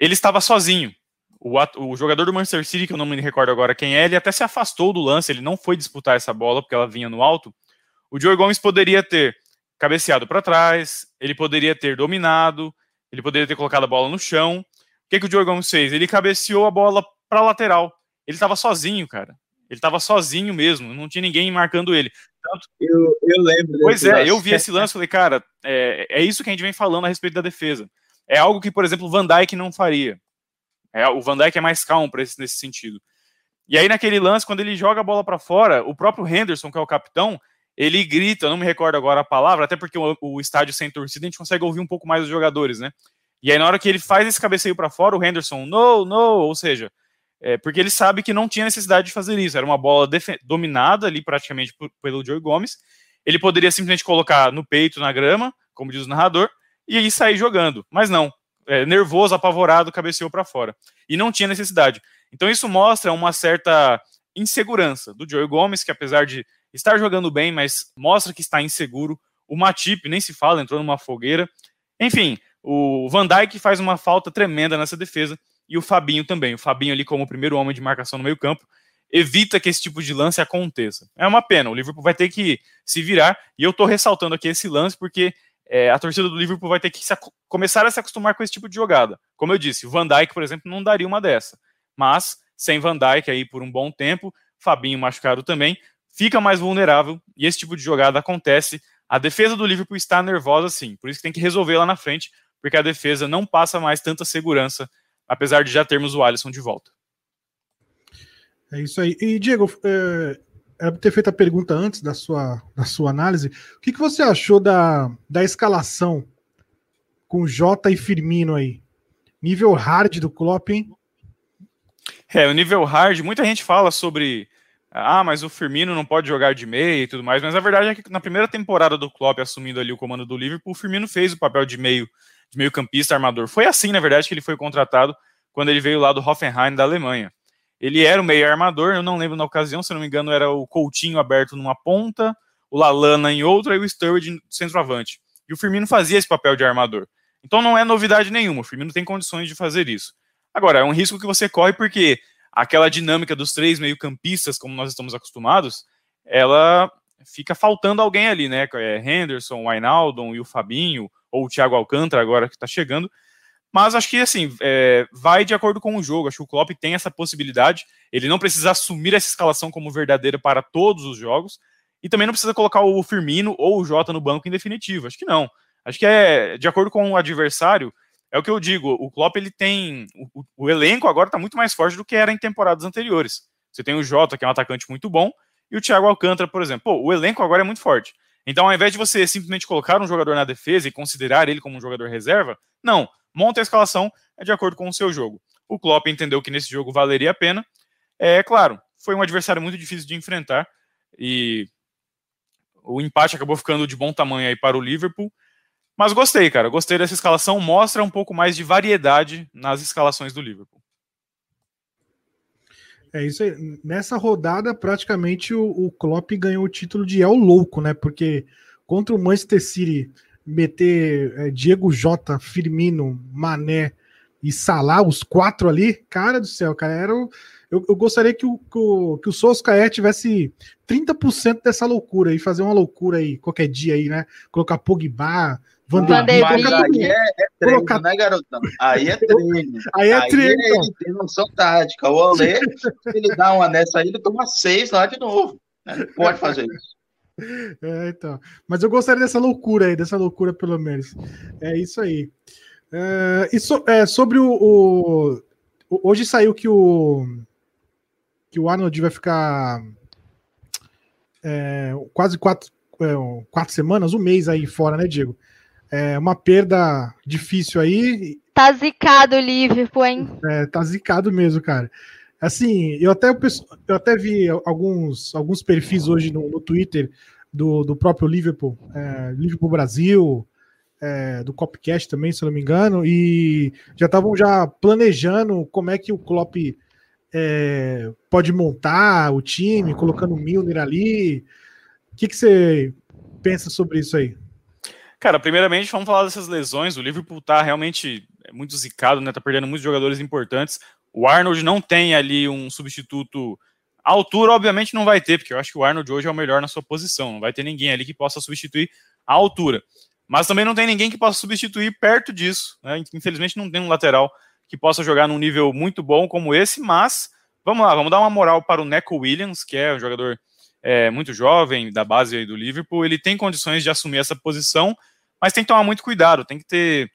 [SPEAKER 3] Ele estava sozinho. O, o, jogador do Manchester City, que eu não me recordo agora quem é, ele até se afastou do lance, ele não foi disputar essa bola porque ela vinha no alto. O Joey Gomes poderia ter cabeceado para trás, ele poderia ter dominado, ele poderia ter colocado a bola no chão. O que, que o Joey Gomes fez? Ele cabeceou a bola para a lateral ele estava sozinho, cara. Ele estava sozinho mesmo, não tinha ninguém marcando ele.
[SPEAKER 5] Tanto... Eu, eu lembro.
[SPEAKER 3] Pois é, lance. eu vi esse lance e falei, cara, é, é isso que a gente vem falando a respeito da defesa. É algo que, por exemplo, o Van Dijk não faria. É, o Van Dijk é mais calmo esse, nesse sentido. E aí, naquele lance, quando ele joga a bola para fora, o próprio Henderson, que é o capitão, ele grita, eu não me recordo agora a palavra, até porque o, o estádio sem torcida a gente consegue ouvir um pouco mais os jogadores, né? E aí, na hora que ele faz esse cabeceio para fora, o Henderson, no, no, ou seja, é, porque ele sabe que não tinha necessidade de fazer isso. Era uma bola dominada ali praticamente por, pelo Joey Gomes. Ele poderia simplesmente colocar no peito, na grama, como diz o narrador, e aí sair jogando. Mas não. É, nervoso, apavorado, cabeceou para fora. E não tinha necessidade. Então isso mostra uma certa insegurança do Joey Gomes, que apesar de estar jogando bem, mas mostra que está inseguro. O Matip, nem se fala, entrou numa fogueira. Enfim, o Van Dijk faz uma falta tremenda nessa defesa e o Fabinho também. O Fabinho ali como primeiro homem de marcação no meio campo evita que esse tipo de lance aconteça. É uma pena, o Liverpool vai ter que se virar, e eu estou ressaltando aqui esse lance porque é, a torcida do Liverpool vai ter que começar a se acostumar com esse tipo de jogada. Como eu disse, Van Dijk, por exemplo, não daria uma dessa. Mas, sem Van Dijk aí por um bom tempo, Fabinho machucado também, fica mais vulnerável, e esse tipo de jogada acontece. A defesa do Liverpool está nervosa sim, por isso que tem que resolver lá na frente, porque a defesa não passa mais tanta segurança apesar de já termos o Alisson de volta.
[SPEAKER 2] É isso aí. E, Diego, é, é ter feito a pergunta antes da sua, da sua análise. O que, que você achou da, da escalação com Jota e Firmino aí. Nível hard do Klopp, hein?
[SPEAKER 3] É, o nível hard, muita gente fala sobre ah, mas o Firmino não pode jogar de meio e tudo mais, mas a verdade é que na primeira temporada do Klopp assumindo ali o comando do Liverpool, o Firmino fez o papel de meio de meio campista armador. Foi assim, na verdade, que ele foi contratado quando ele veio lá do Hoffenheim da Alemanha. Ele era o meio armador, eu não lembro na ocasião, se não me engano, era o Coutinho aberto numa ponta, o Lalana em outra e o Sturridge centroavante. E o Firmino fazia esse papel de armador. Então não é novidade nenhuma, o Firmino tem condições de fazer isso. Agora, é um risco que você corre porque aquela dinâmica dos três meio-campistas, como nós estamos acostumados, ela fica faltando alguém ali, né? É Henderson, o e o Fabinho, ou o Thiago Alcântara agora que está chegando. Mas acho que, assim, é, vai de acordo com o jogo. Acho que o Klopp tem essa possibilidade. Ele não precisa assumir essa escalação como verdadeira para todos os jogos. E também não precisa colocar o Firmino ou o Jota no banco em definitivo. Acho que não. Acho que é de acordo com o adversário. É o que eu digo. O Klopp ele tem. O, o elenco agora está muito mais forte do que era em temporadas anteriores. Você tem o Jota, que é um atacante muito bom, e o Thiago Alcântara, por exemplo. Pô, o elenco agora é muito forte. Então, ao invés de você simplesmente colocar um jogador na defesa e considerar ele como um jogador reserva, não. Monta a escalação é de acordo com o seu jogo. O Klopp entendeu que nesse jogo valeria a pena. É claro, foi um adversário muito difícil de enfrentar e o empate acabou ficando de bom tamanho aí para o Liverpool. Mas gostei, cara. Gostei dessa escalação. Mostra um pouco mais de variedade nas escalações do Liverpool.
[SPEAKER 2] É isso aí. Nessa rodada, praticamente o, o Klopp ganhou o título de El Louco, né? Porque contra o Manchester City meter é, Diego Jota, Firmino, Mané e Salah, os quatro ali, cara do céu, cara, era o, eu, eu, gostaria que o, que o, que o Solskjaer tivesse 30% dessa loucura e fazer uma loucura aí, qualquer dia aí, né? Colocar Pogba,
[SPEAKER 5] Van Mas aí é, é treino, colocar... né, garotão? Aí é treino. [LAUGHS]
[SPEAKER 2] aí é treino. Aí
[SPEAKER 5] ele tem noção tática. O Olê, [LAUGHS] se ele dá uma nessa aí, ele toma seis lá de novo. Né? Pode fazer isso. [LAUGHS]
[SPEAKER 2] É, então. Mas eu gostaria dessa loucura aí, dessa loucura pelo menos. É isso aí. É, e so, é, sobre o, o, Hoje saiu que o. Que o Arnold vai ficar. É, quase quatro, é, quatro semanas, um mês aí fora, né, Diego? É uma perda difícil aí.
[SPEAKER 4] Tá zicado o Liverpool, hein?
[SPEAKER 2] É, tá zicado mesmo, cara. Assim, eu até, eu até vi alguns, alguns perfis hoje no, no Twitter do, do próprio Liverpool, é, Liverpool Brasil, é, do Copcast também, se não me engano, e já estavam já planejando como é que o Klopp é, pode montar o time, colocando o Milner ali. O que, que você pensa sobre isso aí?
[SPEAKER 3] Cara, primeiramente, vamos falar dessas lesões. O Liverpool tá realmente muito zicado, né? Tá perdendo muitos jogadores importantes. O Arnold não tem ali um substituto. A altura, obviamente, não vai ter, porque eu acho que o Arnold hoje é o melhor na sua posição. Não vai ter ninguém ali que possa substituir a altura. Mas também não tem ninguém que possa substituir perto disso. Né? Infelizmente, não tem um lateral que possa jogar num nível muito bom como esse. Mas vamos lá, vamos dar uma moral para o Neco Williams, que é um jogador é, muito jovem, da base do Liverpool. Ele tem condições de assumir essa posição mas tem que tomar muito cuidado, tem que ter.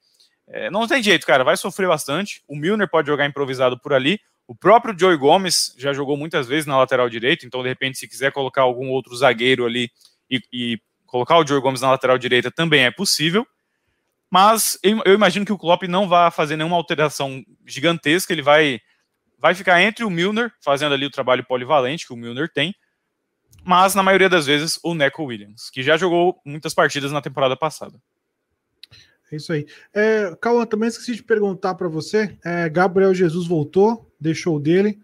[SPEAKER 3] É, não tem jeito, cara, vai sofrer bastante. O Milner pode jogar improvisado por ali. O próprio Joey Gomes já jogou muitas vezes na lateral direita, então de repente, se quiser colocar algum outro zagueiro ali e, e colocar o Joey Gomes na lateral direita também é possível. Mas eu, eu imagino que o Klopp não vai fazer nenhuma alteração gigantesca, ele vai, vai ficar entre o Milner, fazendo ali o trabalho polivalente que o Milner tem, mas na maioria das vezes o Neco Williams, que já jogou muitas partidas na temporada passada.
[SPEAKER 2] É isso aí. É, Cauã, também esqueci de perguntar para você. É, Gabriel Jesus voltou, deixou dele.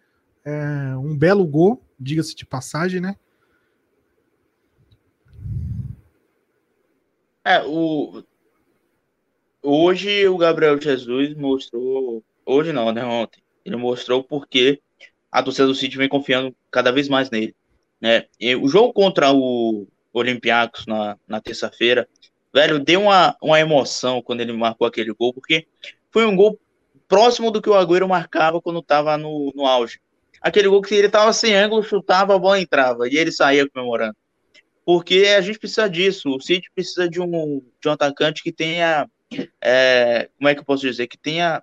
[SPEAKER 2] É, um belo gol, diga-se de passagem, né?
[SPEAKER 5] É, o... Hoje o Gabriel Jesus mostrou. Hoje não, né? Ontem. Ele mostrou porque a torcida do City vem confiando cada vez mais nele. Né? E o jogo contra o Olympiacos na, na terça-feira velho, deu uma, uma emoção quando ele marcou aquele gol, porque foi um gol próximo do que o Agüero marcava quando estava no, no auge. Aquele gol que ele estava sem ângulo, chutava, a bola entrava, e ele saía comemorando. Porque a gente precisa disso, o City precisa de um, de um atacante que tenha, é, como é que eu posso dizer, que tenha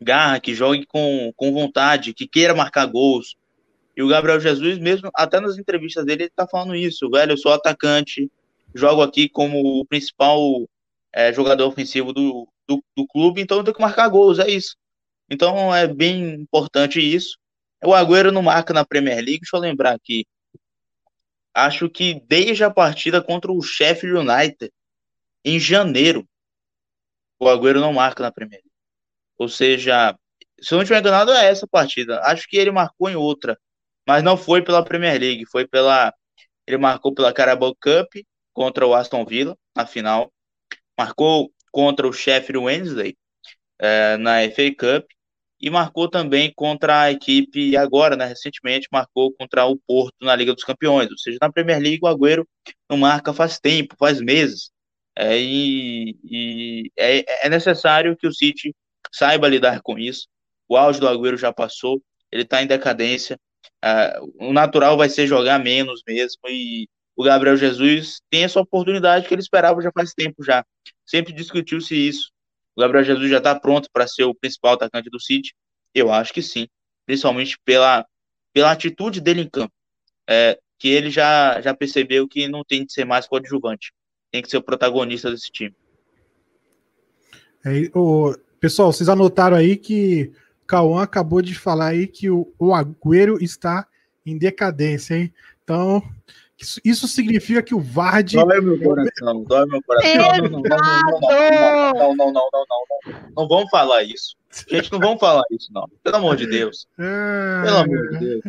[SPEAKER 5] garra, que jogue com, com vontade, que queira marcar gols. E o Gabriel Jesus, mesmo até nas entrevistas dele, ele tá falando isso, velho, eu sou atacante, jogo aqui como o principal é, jogador ofensivo do, do, do clube, então tem que marcar gols, é isso. Então é bem importante isso. O Agüero não marca na Premier League, deixa eu lembrar aqui. Acho que desde a partida contra o Sheffield United, em janeiro, o Agüero não marca na Premier League. Ou seja, se eu não estiver enganado, é essa partida. Acho que ele marcou em outra, mas não foi pela Premier League, foi pela. Ele marcou pela Carabao Cup contra o Aston Villa na final, marcou contra o Sheffield Wednesday é, na FA Cup. E marcou também contra a equipe agora, né, recentemente marcou contra o Porto na Liga dos Campeões, ou seja, na Premier League o Agüero não marca faz tempo, faz meses, é, e, e é, é, necessário que o City saiba lidar com isso, o auge do Agüero já passou, ele está em decadência, é, o natural vai ser jogar menos mesmo, e o Gabriel Jesus tem essa oportunidade que ele esperava já faz tempo já, sempre discutiu-se isso, o Gabriel Jesus já está pronto para ser o principal atacante do City? Eu acho que sim, principalmente pela, pela atitude dele em campo. É, que ele já, já percebeu que não tem de ser mais coadjuvante, tem que ser o protagonista desse time.
[SPEAKER 2] É, o, pessoal, vocês anotaram aí que Cauã acabou de falar aí que o, o Agüero está em decadência, hein? Então, isso, isso significa que o Vard.
[SPEAKER 5] Dói meu coração, dói meu coração. Não, não, não, não, não, não, não, não, vamos falar isso. Gente, não vamos falar isso, não. Pelo amor de Deus. Pelo amor de Deus.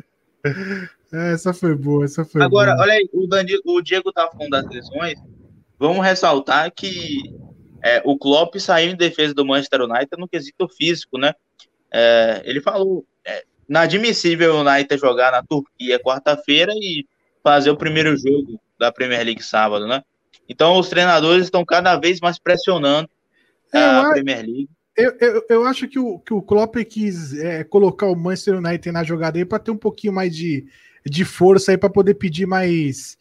[SPEAKER 2] Essa foi boa, essa foi
[SPEAKER 5] Agora,
[SPEAKER 2] boa.
[SPEAKER 5] olha aí, o, Danilo, o Diego tá falando das lesões. Vamos ressaltar que é, o Klopp saiu em defesa do Manchester United no quesito físico, né? É, ele falou, é, inadmissível o United jogar na Turquia quarta-feira e fazer o primeiro jogo da Premier League sábado, né? Então os treinadores estão cada vez mais pressionando é, a Premier League.
[SPEAKER 2] Eu, eu, eu, acho que o, que o Klopp quis é, colocar o Manchester United na jogada aí para ter um pouquinho mais de, de força aí para poder pedir mais.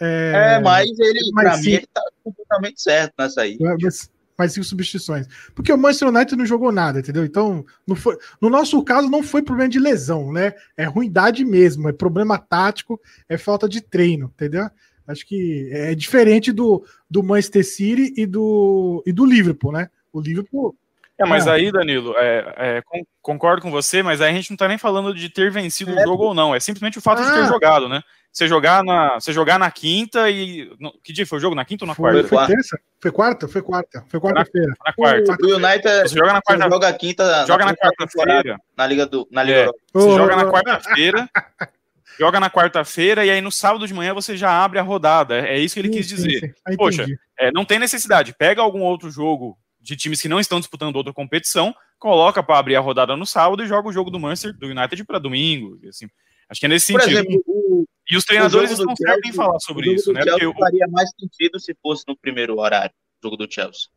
[SPEAKER 5] É, é mas ele, para mim, ele tá completamente certo nessa aí.
[SPEAKER 2] Mas, mais cinco substituições. Porque o Manchester United não jogou nada, entendeu? Então, não foi, no nosso caso, não foi problema de lesão, né? É ruindade mesmo, é problema tático, é falta de treino, entendeu? Acho que é diferente do, do Manchester City e do, e do Liverpool, né? O Liverpool.
[SPEAKER 3] É, mas ah. aí, Danilo, é, é, concordo com você, mas aí a gente não tá nem falando de ter vencido é. o jogo ou não, é simplesmente o fato ah. de ter ah. jogado, né? Você jogar na, você jogar na quinta e. que dia foi o jogo? Na quinta ou na quarta?
[SPEAKER 2] Foi, foi terça? Foi quarta? Foi quarta. Foi quarta-feira.
[SPEAKER 3] Na, quarta.
[SPEAKER 5] O, o United
[SPEAKER 3] você joga na quarta.
[SPEAKER 5] Joga quinta.
[SPEAKER 3] Joga na, quarta-feira.
[SPEAKER 5] Na Liga do. Na Liga é,
[SPEAKER 3] Você oh, joga na quarta-feira. [LAUGHS] joga na quarta-feira e aí no sábado de manhã você já abre a rodada. É isso que ele sim, quis dizer. Sim, sim. Poxa, é, não tem necessidade. Pega algum outro jogo de times que não estão disputando outra competição, coloca para abrir a rodada no sábado e joga o jogo do Manchester, do United para domingo. Assim. Acho que é nesse Por sentido. Exemplo, o, e os treinadores estão certos em falar sobre isso, né?
[SPEAKER 5] Porque faria mais sentido se fosse no primeiro horário, o jogo do Chelsea.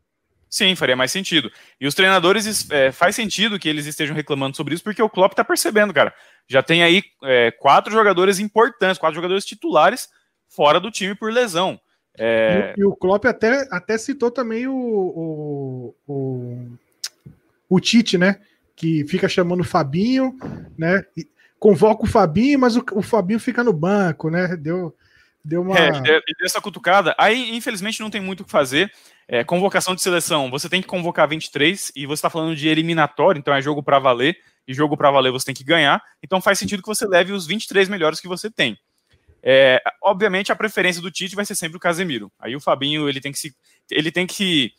[SPEAKER 3] Sim, faria mais sentido. E os treinadores, é, faz sentido que eles estejam reclamando sobre isso, porque o Klopp tá percebendo, cara. Já tem aí é, quatro jogadores importantes, quatro jogadores titulares fora do time por lesão.
[SPEAKER 2] É... E, e, o Klopp até, até citou também o, o, o, o Tite, né? Que fica chamando o Fabinho, né? convoca o Fabinho, mas o, o Fabinho fica no banco, né? Deu, deu uma. É,
[SPEAKER 3] deu essa cutucada. Aí, infelizmente, não tem muito o que fazer. É, convocação de seleção, você tem que convocar 23 e você está falando de eliminatório, então é jogo para valer, e jogo para valer você tem que ganhar, então faz sentido que você leve os 23 melhores que você tem. É, obviamente a preferência do Tite vai ser sempre o Casemiro. Aí o Fabinho ele tem que se, ele tem que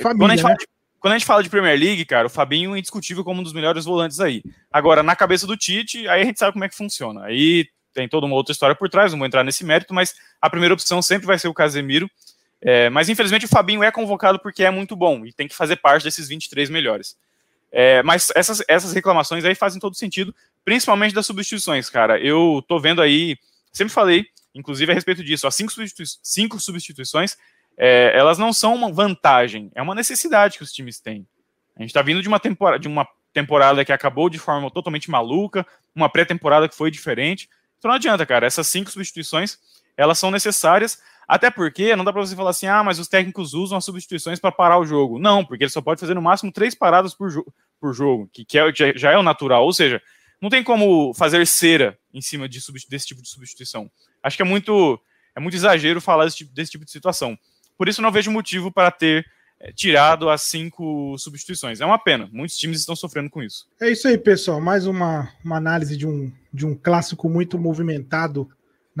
[SPEAKER 3] Família, quando a gente fala né? de quando a gente fala de Premier League, cara, o Fabinho é indiscutível como um dos melhores volantes aí. Agora, na cabeça do Tite, aí a gente sabe como é que funciona. Aí tem toda uma outra história por trás, não vou entrar nesse mérito, mas a primeira opção sempre vai ser o Casemiro. É, mas infelizmente o Fabinho é convocado porque é muito bom e tem que fazer parte desses 23 melhores. É, mas essas, essas reclamações aí fazem todo sentido, principalmente das substituições, cara. Eu tô vendo aí, sempre falei, inclusive a respeito disso, as cinco, substitui cinco substituições é, elas não são uma vantagem, é uma necessidade que os times têm. A gente está vindo de uma, temporada, de uma temporada que acabou de forma totalmente maluca, uma pré-temporada que foi diferente. Então não adianta, cara. Essas cinco substituições, elas são necessárias, até porque não dá para você falar assim, ah, mas os técnicos usam as substituições para parar o jogo. Não, porque ele só pode fazer no máximo três paradas por, jo por jogo, que, que é, já é o natural. Ou seja, não tem como fazer cera em cima de desse tipo de substituição. Acho que é muito, é muito exagero falar desse tipo, desse tipo de situação. Por isso, não vejo motivo para ter é, tirado as cinco substituições. É uma pena, muitos times estão sofrendo com isso.
[SPEAKER 2] É isso aí, pessoal. Mais uma, uma análise de um, de um clássico muito movimentado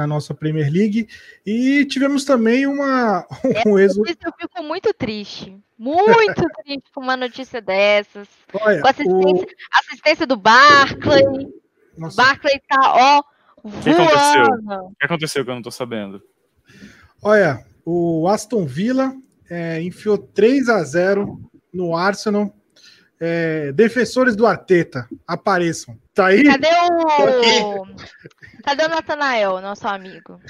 [SPEAKER 2] na nossa Premier League. E tivemos também uma, [LAUGHS]
[SPEAKER 4] um êxodo. Eu fico muito triste, muito [LAUGHS] triste com uma notícia dessas. Olha, com assistência, o... assistência do Barclay. Nossa. Barclay tá, ó,
[SPEAKER 3] voando. O que aconteceu? O que aconteceu que eu não tô sabendo?
[SPEAKER 2] Olha, o Aston Villa é, enfiou 3 a 0 no Arsenal. É, defensores do Arteta, apareçam. Tá aí?
[SPEAKER 4] Cadê o. Cadê o Natanael, nosso amigo?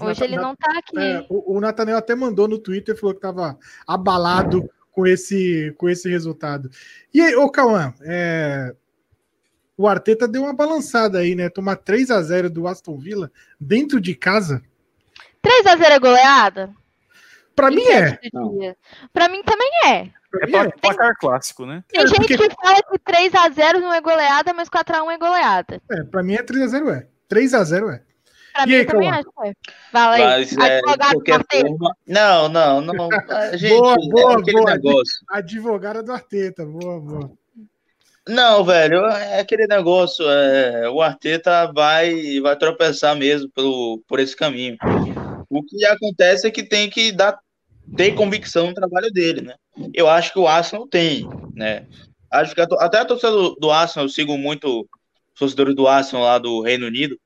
[SPEAKER 4] Hoje ele não tá aqui. É,
[SPEAKER 2] o, o Natanael até mandou no Twitter falou que tava abalado com esse, com esse resultado. E aí, ô Cauã, é, o Arteta deu uma balançada aí, né? Tomar 3 a 0 do Aston Villa dentro de casa.
[SPEAKER 4] 3 a 0 é goleada?
[SPEAKER 2] Para mim é.
[SPEAKER 4] Para mim também é.
[SPEAKER 3] É placar clássico, né?
[SPEAKER 4] Tem é, gente porque... que fala que 3x0 não é goleada, mas 4x1 é goleada.
[SPEAKER 2] É, pra mim é 3x0 é. 3x0 é.
[SPEAKER 4] Pra e mim aí, também acho que é. Fala aí. Mas,
[SPEAKER 5] é, forma... Não, não, não. [LAUGHS] Gente, boa, boa, é aquele boa. negócio.
[SPEAKER 2] Advogada do Arteta, boa, boa.
[SPEAKER 5] Não, velho, é aquele negócio. É, o Arteta vai, vai tropeçar mesmo pelo, por esse caminho. O que acontece é que tem que dar ter convicção no trabalho dele, né? Eu acho que o Arsenal tem, né? Acho que a, até a torcida do, do, Arsenal, eu sigo muito os torcedores do Arsenal lá do Reino Unido,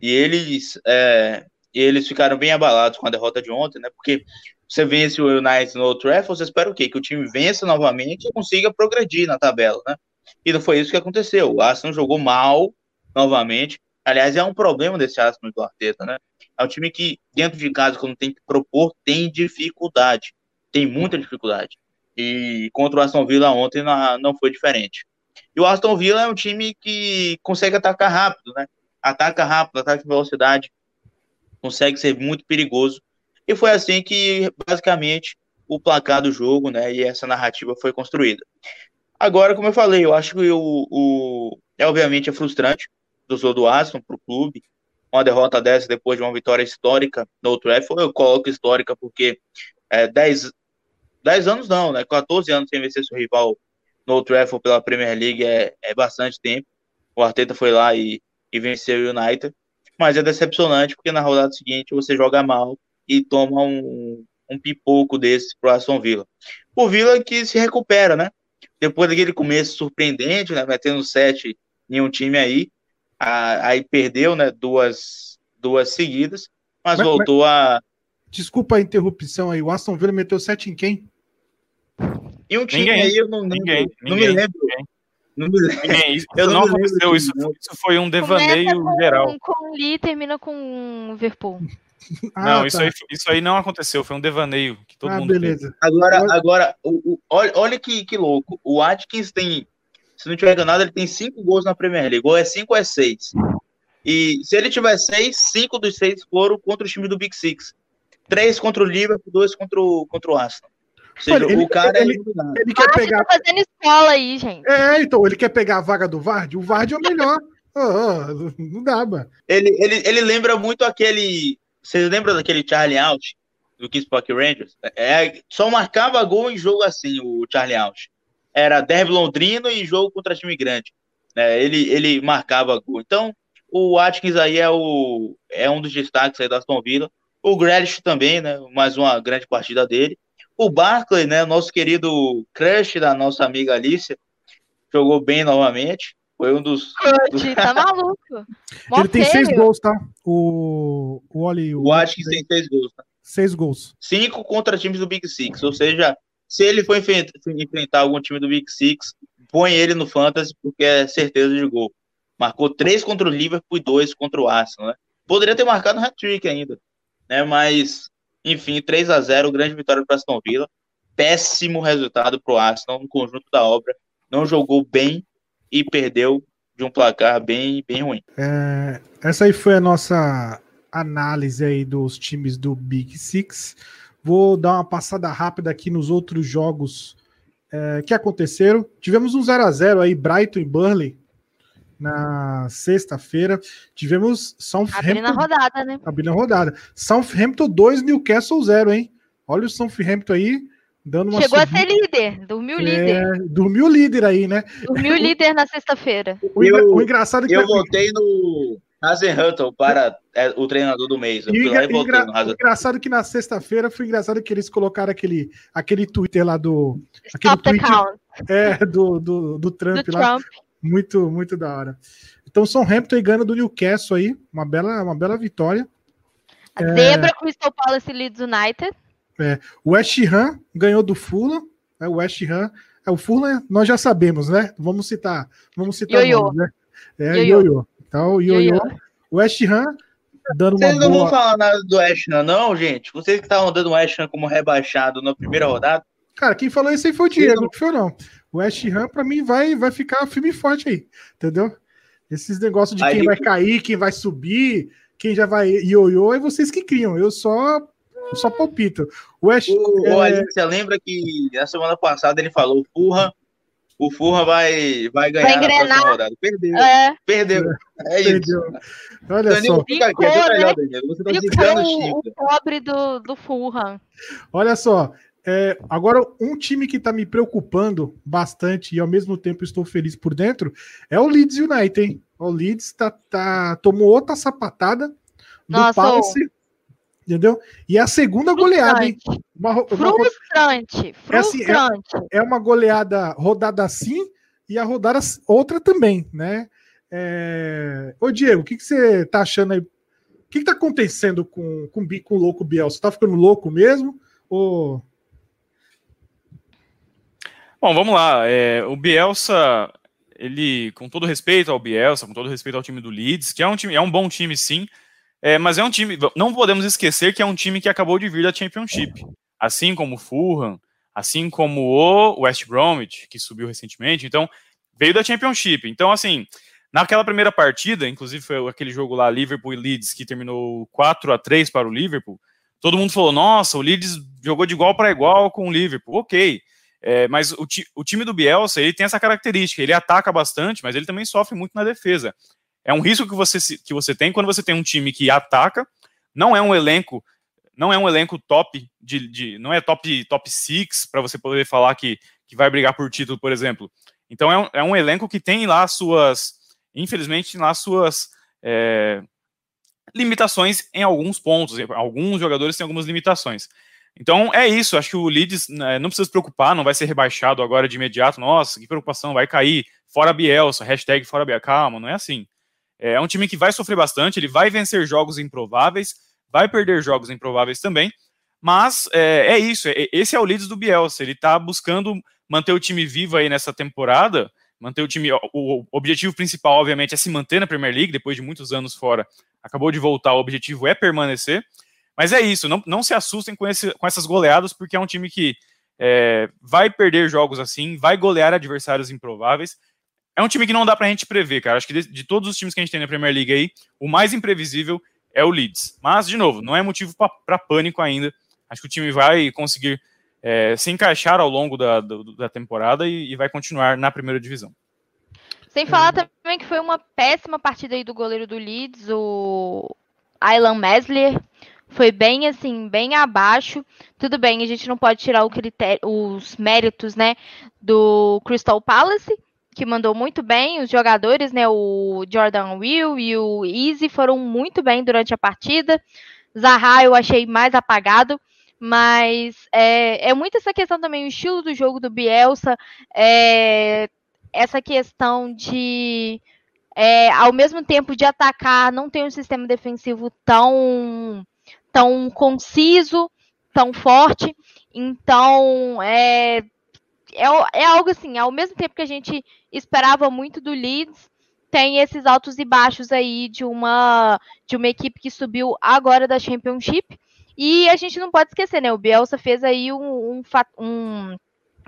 [SPEAKER 5] e eles, é, eles ficaram bem abalados com a derrota de ontem, né? Porque você vence o United no Trafford, você espera o quê? Que o time vença novamente e consiga progredir na tabela, né? E não foi isso que aconteceu. O Arsenal jogou mal novamente. Aliás, é um problema desse Arsenal do Arteta, né? É um time que, dentro de casa, quando tem que propor, tem dificuldade. Tem muita dificuldade. E contra o Aston Villa ontem não, não foi diferente. E o Aston Villa é um time que consegue atacar rápido, né? Ataca rápido, ataca em velocidade, consegue ser muito perigoso. E foi assim que, basicamente, o placar do jogo, né? E essa narrativa foi construída. Agora, como eu falei, eu acho que o, o é obviamente é frustrante do do Aston para o clube, uma derrota dessa depois de uma vitória histórica no Old Trafford, eu coloco histórica porque é, 10, 10 anos não, né? 14 anos sem vencer seu rival no Old Trafford pela Premier League é, é bastante tempo. O Arteta foi lá e, e venceu o United, mas é decepcionante porque na rodada seguinte você joga mal e toma um, um pipoco desse pro Aston Villa. O Villa que se recupera, né? Depois daquele começo surpreendente, né? Metendo sete em um time aí, aí perdeu, né, duas, duas seguidas, mas, mas voltou mas, a.
[SPEAKER 2] Desculpa a interrupção aí, o Aston Villa meteu 7 em quem?
[SPEAKER 5] E um time ninguém, aí, eu não lembro. Ninguém, não
[SPEAKER 3] ninguém,
[SPEAKER 5] me lembro.
[SPEAKER 3] Ninguém. Não me lembro. Ninguém, isso eu não, aconteceu, isso, isso foi um devaneio
[SPEAKER 4] com,
[SPEAKER 3] geral.
[SPEAKER 4] Com Lee termina com Liverpool. [LAUGHS]
[SPEAKER 3] Ah, não, tá. isso, aí, isso aí não aconteceu, foi um devaneio que todo ah, mundo
[SPEAKER 2] beleza. Fez.
[SPEAKER 5] Agora, agora o, o, olha, olha que, que louco. O Atkins tem se não tiver enganado, ele tem cinco gols na Premier League. Ou é cinco ou é seis. E se ele tiver seis, cinco dos seis foram contra o time do Big Six. Três contra o Liverpool, dois contra o, contra o Arsenal. Ou seja,
[SPEAKER 2] ele,
[SPEAKER 5] o cara
[SPEAKER 2] ele, é ele, quer pegar.
[SPEAKER 4] Tá fazendo escola aí, gente.
[SPEAKER 2] É, então, ele quer pegar a vaga do Vard. O Vard é o melhor. oh, [LAUGHS] oh, não dá, mano.
[SPEAKER 5] Ele, ele, ele lembra muito aquele. Vocês lembram daquele Charlie Out do Kings Park Rangers? É, só marcava gol em jogo assim, o Charlie Out era derby londrino e jogo contra time grande. É, ele, ele marcava gol. Então, o Atkins aí é, o, é um dos destaques aí da Aston Villa. O Grealish também, né? Mais uma grande partida dele. O Barclay, né? Nosso querido crush da nossa amiga Alicia, jogou bem novamente. Foi um dos.
[SPEAKER 4] Crush, tá [LAUGHS] maluco.
[SPEAKER 2] Ele tem seis gols, tá? O, o Oli.
[SPEAKER 5] O, o Atkins tem seis gols, tá?
[SPEAKER 2] Seis gols.
[SPEAKER 5] Cinco contra times do Big Six, ou seja, se ele for enfrentar algum time do Big Six, põe ele no Fantasy, porque é certeza de gol. Marcou três contra o Liverpool e dois contra o Arsenal, né? Poderia ter marcado um hat-trick ainda, né? Mas, enfim, 3 a 0 grande vitória para Aston Villa. Péssimo resultado para o Arsenal no conjunto da obra. Não jogou bem e perdeu de um placar bem, bem ruim.
[SPEAKER 2] É, essa aí foi a nossa análise aí dos times do Big Six. Vou dar uma passada rápida aqui nos outros jogos é, que aconteceram. Tivemos um 0 a 0 aí, Brighton e Burnley, na sexta-feira. Tivemos Southampton. Abrindo
[SPEAKER 4] a rodada, né?
[SPEAKER 2] Abrindo a rodada. Southampton 2, Newcastle 0, hein? Olha o Southampton aí,
[SPEAKER 4] Dando Chegou subida. a ser líder, dormiu é, líder.
[SPEAKER 2] Dormiu líder aí, né?
[SPEAKER 4] Dormiu [LAUGHS] líder na sexta-feira.
[SPEAKER 5] O, o, o, engraçado é que. Eu votei no Hazen Hutton para é, o treinador do mês. Eu
[SPEAKER 2] fui lá e no Engraçado que na sexta-feira foi engraçado que eles colocaram aquele, aquele Twitter lá do. Aquele
[SPEAKER 4] Stop tweet,
[SPEAKER 2] É, do, do, do Trump do lá. Trump. Muito, muito da hora. Então, São Hampton ganhando do Newcastle aí. Uma bela, uma bela vitória.
[SPEAKER 4] A é... Zebra, Crystal Palace e Leeds United.
[SPEAKER 2] É, o West Ham ganhou do Fulham. É, o West Ham. É, o Fulham nós já sabemos, né? Vamos citar. Vamos citar
[SPEAKER 4] Yo -yo. Nomes, né?
[SPEAKER 2] É, Yo-Yo. Então, o Yo-Yo. West Ham dando
[SPEAKER 5] Vocês não boa... vão falar nada do West Ham, não, gente? Vocês que estavam dando o West Ham como rebaixado na primeira rodada.
[SPEAKER 2] Cara, quem falou isso aí foi o Diego, não foi não. O West Ham, pra mim, vai, vai ficar firme e forte aí, entendeu? Esses negócios de aí, quem vai cair, quem vai subir, quem já vai ioiô, é vocês que criam. Eu só só palpito.
[SPEAKER 5] O West, o, é... o Alicia lembra que na semana passada ele falou, Furra, o Furra vai, vai ganhar vai na próxima rodada. Perdeu. É. Perdeu. É isso. Perdeu.
[SPEAKER 2] Olha Danilo, só. Fica
[SPEAKER 4] aqui, é melhor, Danilo. Você tá o, o pobre do, do Furra.
[SPEAKER 2] Olha só, é, agora, um time que está me preocupando bastante e ao mesmo tempo estou feliz por dentro é o Leeds United, hein? O Leeds tá, tá, tomou outra sapatada do Nossa, Palace, entendeu? E é a segunda goleada, hein?
[SPEAKER 4] Uma, uma, frustrante,
[SPEAKER 2] é, assim, é, é, uma goleada rodada assim e a rodada outra também, né? É... Ô, Diego, o que, que você tá achando aí? O que, que tá acontecendo com, com, com o louco Biel? Você tá ficando louco mesmo? Ou
[SPEAKER 3] Bom, vamos lá. É, o Bielsa, ele, com todo respeito ao Bielsa, com todo respeito ao time do Leeds, que é um time, é um bom time, sim. É, mas é um time. Não podemos esquecer que é um time que acabou de vir da Championship. Assim como o Fulham, assim como o West Bromwich, que subiu recentemente. Então, veio da Championship. Então, assim, naquela primeira partida, inclusive foi aquele jogo lá, Liverpool e Leeds, que terminou 4 a 3 para o Liverpool. Todo mundo falou: nossa, o Leeds jogou de igual para igual com o Liverpool. Ok. É, mas o, ti, o, time do Bielsa ele tem essa característica, ele ataca bastante, mas ele também sofre muito na defesa. É um risco que você, que você tem quando você tem um time que ataca, não é um elenco, não é um elenco top de, de não é top top six para você poder falar que, que vai brigar por título, por exemplo. Então é um, é um elenco que tem lá suas, infelizmente, lá suas é, limitações em alguns pontos. Alguns jogadores têm algumas limitações. Então é isso, acho que o Leeds né, não precisa se preocupar, não vai ser rebaixado agora de imediato. Nossa, que preocupação, vai cair. Fora Bielsa, hashtag fora Bielsa. Calma, não é assim. É um time que vai sofrer bastante, ele vai vencer jogos improváveis, vai perder jogos improváveis também, mas é, é isso, é, esse é o Leeds do Bielsa, ele está buscando manter o time vivo aí nessa temporada, manter o time, o objetivo principal, obviamente, é se manter na Premier League, depois de muitos anos fora, acabou de voltar, o objetivo é permanecer, mas é isso, não, não se assustem com, esse, com essas goleadas, porque é um time que é, vai perder jogos assim, vai golear adversários improváveis. É um time que não dá pra gente prever, cara. Acho que de, de todos os times que a gente tem na Premier League aí, o mais imprevisível é o Leeds. Mas, de novo, não é motivo para pânico ainda. Acho que o time vai conseguir é, se encaixar ao longo da, da temporada e, e, vai continuar na primeira divisão.
[SPEAKER 4] Sem falar também que foi uma péssima partida aí do goleiro do Leeds, o Aylan Mesler foi bem assim, bem abaixo. Tudo bem, a gente não pode tirar critério, os méritos, né, do Crystal Palace, que mandou muito bem. Os jogadores, né, o Jordan Will e o Easy foram muito bem durante a partida. Zaha eu achei mais apagado, mas é, é muito essa questão também, o estilo do jogo do Bielsa, é, essa questão de é, ao mesmo tempo de atacar, não tem um sistema defensivo tão tão conciso, tão forte. Então, é, é, é algo assim, ao mesmo tempo que a gente esperava muito do Leeds, tem esses altos e baixos aí de uma de uma equipe que subiu agora da Championship. E a gente não pode esquecer, né? O Bielsa fez aí um, um, um,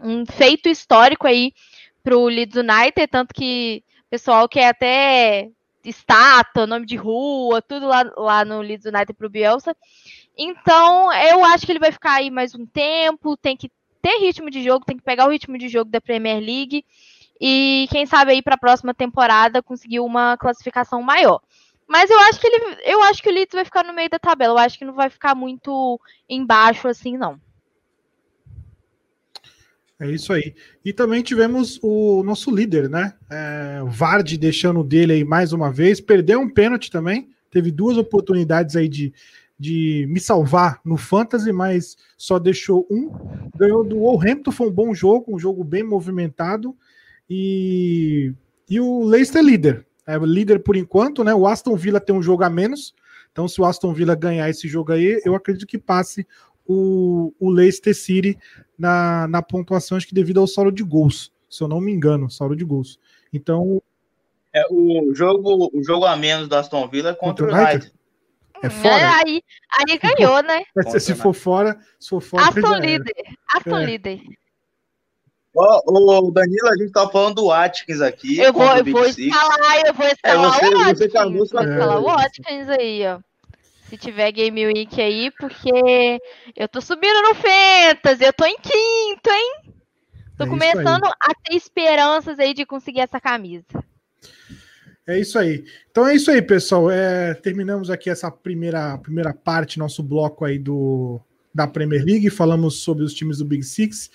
[SPEAKER 4] um feito histórico aí para o Leeds United, tanto que o pessoal quer até estátua, nome de rua, tudo lá, lá no Leeds United para o Bielsa. Então, eu acho que ele vai ficar aí mais um tempo, tem que ter ritmo de jogo, tem que pegar o ritmo de jogo da Premier League e quem sabe aí para a próxima temporada conseguir uma classificação maior. Mas eu acho que ele, eu acho que o Leeds vai ficar no meio da tabela. Eu acho que não vai ficar muito embaixo assim, não.
[SPEAKER 2] É isso aí. E também tivemos o nosso líder, né? É, o Vardy deixando dele aí mais uma vez. Perdeu um pênalti também. Teve duas oportunidades aí de, de me salvar no Fantasy, mas só deixou um. Ganhou do Wolverhampton, foi um bom jogo, um jogo bem movimentado. E, e o Leicester líder. É líder por enquanto, né? O Aston Villa tem um jogo a menos. Então, se o Aston Villa ganhar esse jogo aí, eu acredito que passe o, o Leicester City na, na pontuação, acho que devido ao saldo de gols, se eu não me engano, saldo de gols. Então.
[SPEAKER 5] É, o, jogo, o jogo a menos do Aston Villa é contra, contra o United. United.
[SPEAKER 2] É fora? É,
[SPEAKER 4] aí, aí ganhou, né? [LAUGHS]
[SPEAKER 2] Se, se for fora, se for fora.
[SPEAKER 4] Aston líder. Aston é. líder.
[SPEAKER 5] Ô, Danilo, a gente tá falando do Atkins aqui.
[SPEAKER 4] Eu vou, eu vou escalar, eu vou escalar é, você, o Atkins. Vou escalar o Atkins aí, ó se tiver Game Week aí, porque eu tô subindo no Fantasy, eu tô em quinto, hein? Tô é começando a ter esperanças aí de conseguir essa camisa.
[SPEAKER 2] É isso aí. Então é isso aí, pessoal. É, terminamos aqui essa primeira, primeira parte, nosso bloco aí do, da Premier League. Falamos sobre os times do Big Six.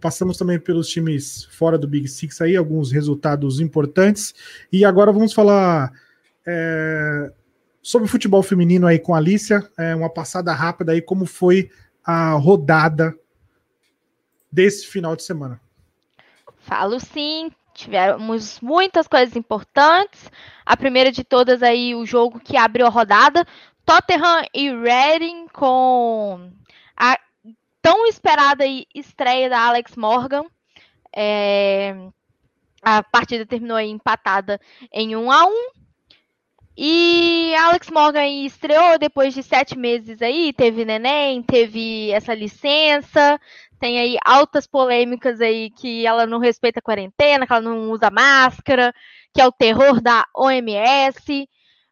[SPEAKER 2] Passamos também pelos times fora do Big Six aí, alguns resultados importantes. E agora vamos falar é, sobre futebol feminino aí com a Alicia, é, uma passada rápida aí, como foi a rodada desse final de semana.
[SPEAKER 4] Falo sim, tivemos muitas coisas importantes. A primeira de todas aí, o jogo que abriu a rodada, Tottenham e Reading com a tão esperada estreia da Alex Morgan. É, a partida terminou empatada em 1 a 1 e Alex Morgan estreou depois de sete meses aí, teve neném, teve essa licença, tem aí altas polêmicas aí que ela não respeita a quarentena, que ela não usa máscara, que é o terror da OMS.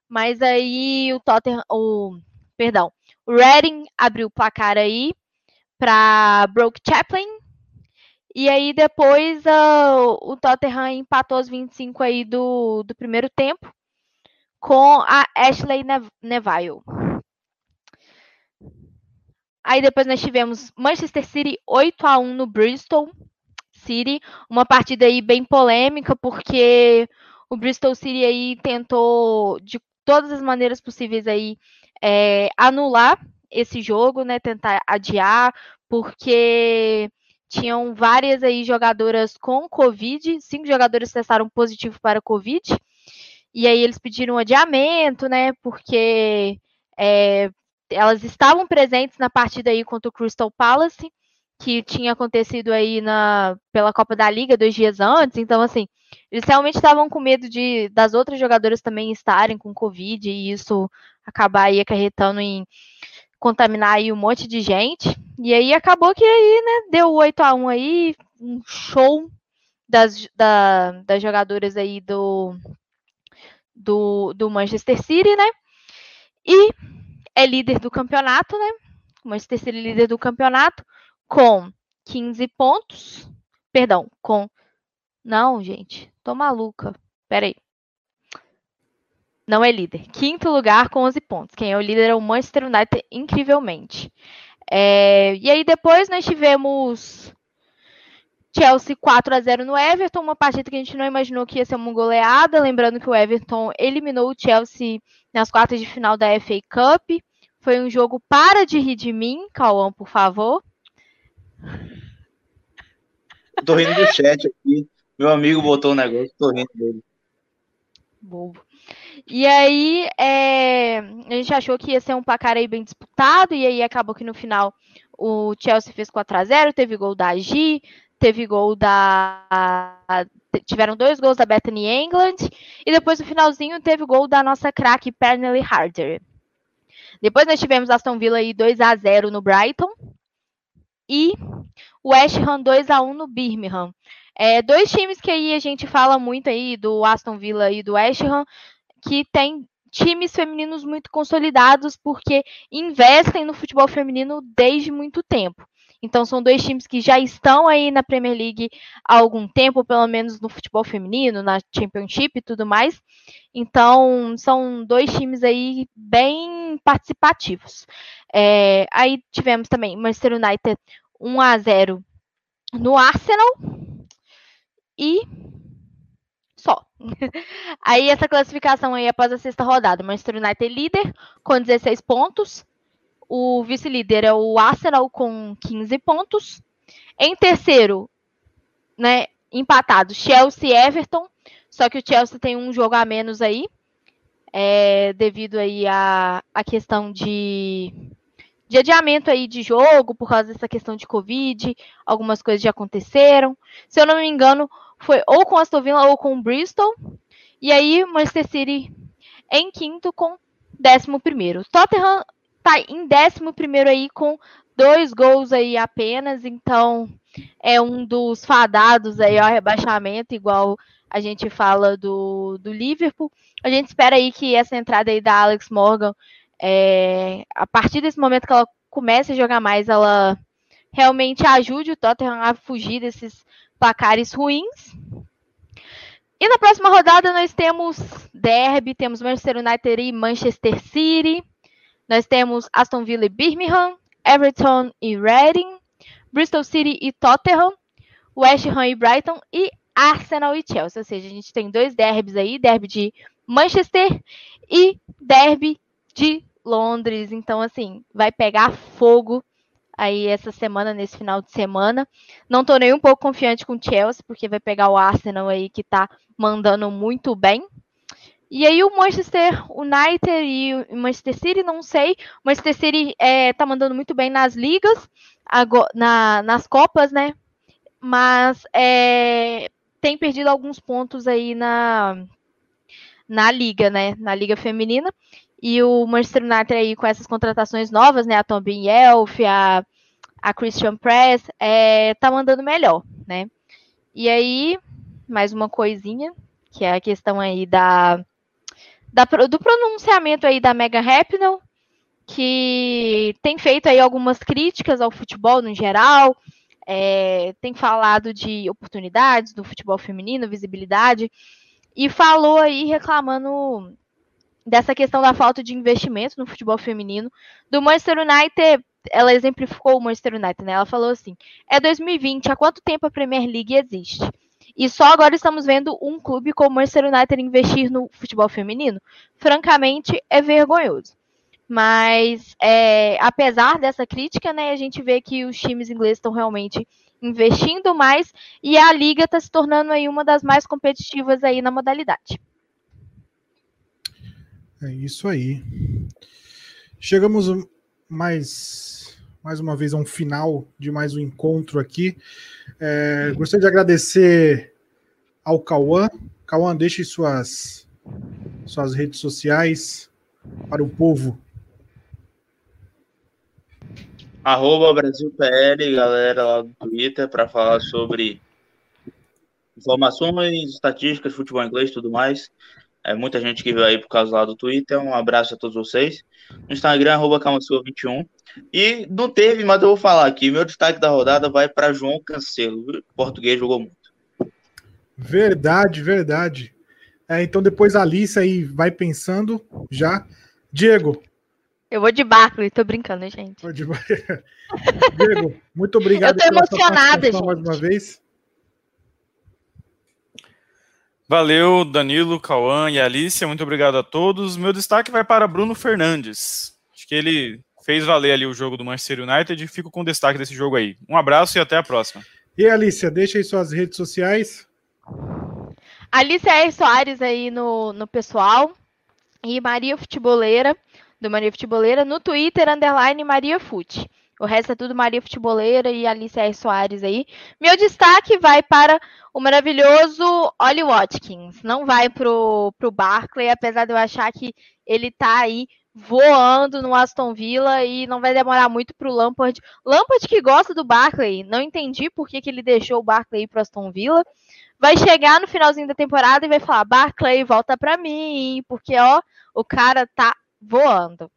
[SPEAKER 4] Mas aí o Tottenham, o perdão, o Reading abriu o placar aí para Broke Chaplin. E aí depois uh, o Tottenham empatou os 25 aí do, do primeiro tempo com a Ashley Neville. Aí depois nós tivemos Manchester City 8 a 1 no Bristol City, uma partida aí bem polêmica porque o Bristol City aí tentou de todas as maneiras possíveis aí é, anular esse jogo, né, tentar adiar, porque tinham várias aí jogadoras com Covid, cinco jogadores testaram positivo para Covid, e aí eles pediram um adiamento, né? Porque é, elas estavam presentes na partida aí contra o Crystal Palace, que tinha acontecido aí na, pela Copa da Liga dois dias antes. Então, assim, eles realmente estavam com medo de das outras jogadoras também estarem com Covid e isso acabar aí acarretando em contaminar aí um monte de gente. E aí acabou que aí, né, deu 8 a 1 aí, um show das, da, das jogadoras aí do, do, do Manchester City, né? E é líder do campeonato, né? O Manchester City é líder do campeonato com 15 pontos. Perdão, com. Não, gente, tô maluca. Peraí. Não é líder. Quinto lugar com 11 pontos. Quem é o líder é o Manchester United, incrivelmente. É... E aí depois nós tivemos Chelsea 4 a 0 no Everton, uma partida que a gente não imaginou que ia ser uma goleada. Lembrando que o Everton eliminou o Chelsea nas quartas de final da FA Cup. Foi um jogo para de rir de mim, Cauã, por favor.
[SPEAKER 5] tô rindo do chat aqui. Meu amigo botou um negócio, tô rindo dele.
[SPEAKER 4] Bobo. E aí, é, a gente achou que ia ser um placar aí bem disputado, e aí acabou que no final o Chelsea fez 4 a 0 teve gol da Agi, teve gol da. Tiveram dois gols da Bethany England. E depois no finalzinho teve gol da nossa craque Pernely Harder. Depois nós tivemos Aston Villa aí 2 a 0 no Brighton. E West Ham 2 a 1 no Birmingham. É, dois times que aí a gente fala muito aí do Aston Villa e do West Ham, que tem times femininos muito consolidados porque investem no futebol feminino desde muito tempo. Então são dois times que já estão aí na Premier League há algum tempo, pelo menos no futebol feminino, na Championship e tudo mais. Então são dois times aí bem participativos. É, aí tivemos também Manchester United 1 a 0 no Arsenal e só. [LAUGHS] aí essa classificação aí após a sexta rodada, Manchester United líder com 16 pontos, o vice-líder é o Arsenal com 15 pontos. Em terceiro, né, empatado, Chelsea e Everton, só que o Chelsea tem um jogo a menos aí, é, devido aí a, a questão de, de adiamento aí de jogo, por causa dessa questão de Covid, algumas coisas já aconteceram. Se eu não me engano, foi ou com Aston Villa ou com Bristol. E aí, Manchester City em quinto com décimo primeiro. Tottenham tá em décimo primeiro aí com dois gols aí apenas, então é um dos fadados aí ao rebaixamento, igual a gente fala do, do Liverpool. A gente espera aí que essa entrada aí da Alex Morgan, é, a partir desse momento que ela comece a jogar mais, ela realmente ajude o Tottenham a fugir desses placares ruins. E na próxima rodada nós temos Derby, temos Manchester United e Manchester City. Nós temos Aston Villa e Birmingham, Everton e Reading, Bristol City e Tottenham, West Ham e Brighton e Arsenal e Chelsea. Ou seja, a gente tem dois derbys aí, derby de Manchester e derby de Londres. Então, assim, vai pegar fogo aí essa semana, nesse final de semana. Não tô nem um pouco confiante com o Chelsea, porque vai pegar o Arsenal aí que tá mandando muito bem. E aí o Manchester United e o Manchester City, não sei. O Manchester City é, tá mandando muito bem nas ligas, na, nas Copas, né? Mas é, tem perdido alguns pontos aí na, na liga, né? Na liga feminina. E o Manchester United aí com essas contratações novas, né? A Tombin Elf, a, a Christian Press, é, tá mandando melhor, né? E aí, mais uma coisinha, que é a questão aí da, da do pronunciamento aí da Megan Rapinoe, que tem feito aí algumas críticas ao futebol no geral, é, tem falado de oportunidades do futebol feminino, visibilidade, e falou aí reclamando dessa questão da falta de investimento no futebol feminino. Do Manchester United, ela exemplificou o Manchester United, né? Ela falou assim: é 2020, há quanto tempo a Premier League existe? E só agora estamos vendo um clube como o Manchester United investir no futebol feminino? Francamente, é vergonhoso. Mas, é, apesar dessa crítica, né, a gente vê que os times ingleses estão realmente investindo mais e a liga está se tornando aí uma das mais competitivas aí na modalidade.
[SPEAKER 2] É isso aí. Chegamos mais, mais uma vez a um final de mais um encontro aqui. É, gostaria de agradecer ao Cauã. Cauã, deixe suas, suas redes sociais para o povo.
[SPEAKER 5] Arroba BrasilPL, galera lá do Twitter, para falar sobre informações, estatísticas, futebol inglês tudo mais. É muita gente que veio aí por causa lá do Twitter. Um abraço a todos vocês. No Instagram, arroba 21 E não teve, mas eu vou falar aqui. Meu destaque da rodada vai para João Cancelo. O português jogou muito.
[SPEAKER 2] Verdade, verdade. É, então depois a Alice aí vai pensando já. Diego.
[SPEAKER 4] Eu vou de Barclay, tô brincando, gente.
[SPEAKER 2] Vou de... [LAUGHS] Diego, muito obrigado.
[SPEAKER 4] Eu tô emocionada, gente.
[SPEAKER 2] Mais uma vez.
[SPEAKER 3] Valeu, Danilo, Cauã e Alicia. Muito obrigado a todos. Meu destaque vai para Bruno Fernandes. Acho que ele fez valer ali o jogo do Manchester United e fico com destaque desse jogo aí. Um abraço e até a próxima.
[SPEAKER 2] E Alicia, deixa aí suas redes sociais.
[SPEAKER 4] Alicia R. Soares aí no, no pessoal. E Maria Futeboleira, do Maria Futeboleira, no Twitter, underline Maria Fute. O resto é tudo Maria Futeboleira e Alicia R. Soares aí. Meu destaque vai para o maravilhoso Ollie Watkins. Não vai pro, pro Barclay, apesar de eu achar que ele tá aí voando no Aston Villa e não vai demorar muito pro Lampard. Lampard que gosta do Barclay, não entendi por que, que ele deixou o Barclay pro Aston Villa. Vai chegar no finalzinho da temporada e vai falar: Barclay, volta para mim, porque ó, o cara tá voando.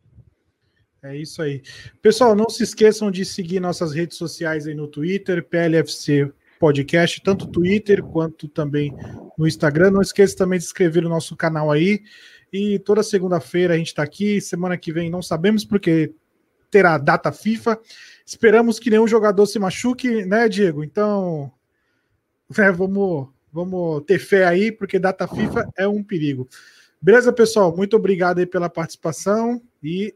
[SPEAKER 2] É isso aí. Pessoal, não se esqueçam de seguir nossas redes sociais aí no Twitter, PLFC Podcast, tanto Twitter quanto também no Instagram. Não esqueça também de inscrever no nosso canal aí. E toda segunda-feira a gente está aqui. Semana que vem não sabemos porque terá data FIFA. Esperamos que nenhum jogador se machuque, né, Diego? Então, [LAUGHS] né, vamos, vamos ter fé aí, porque data FIFA é um perigo. Beleza, pessoal? Muito obrigado aí pela participação e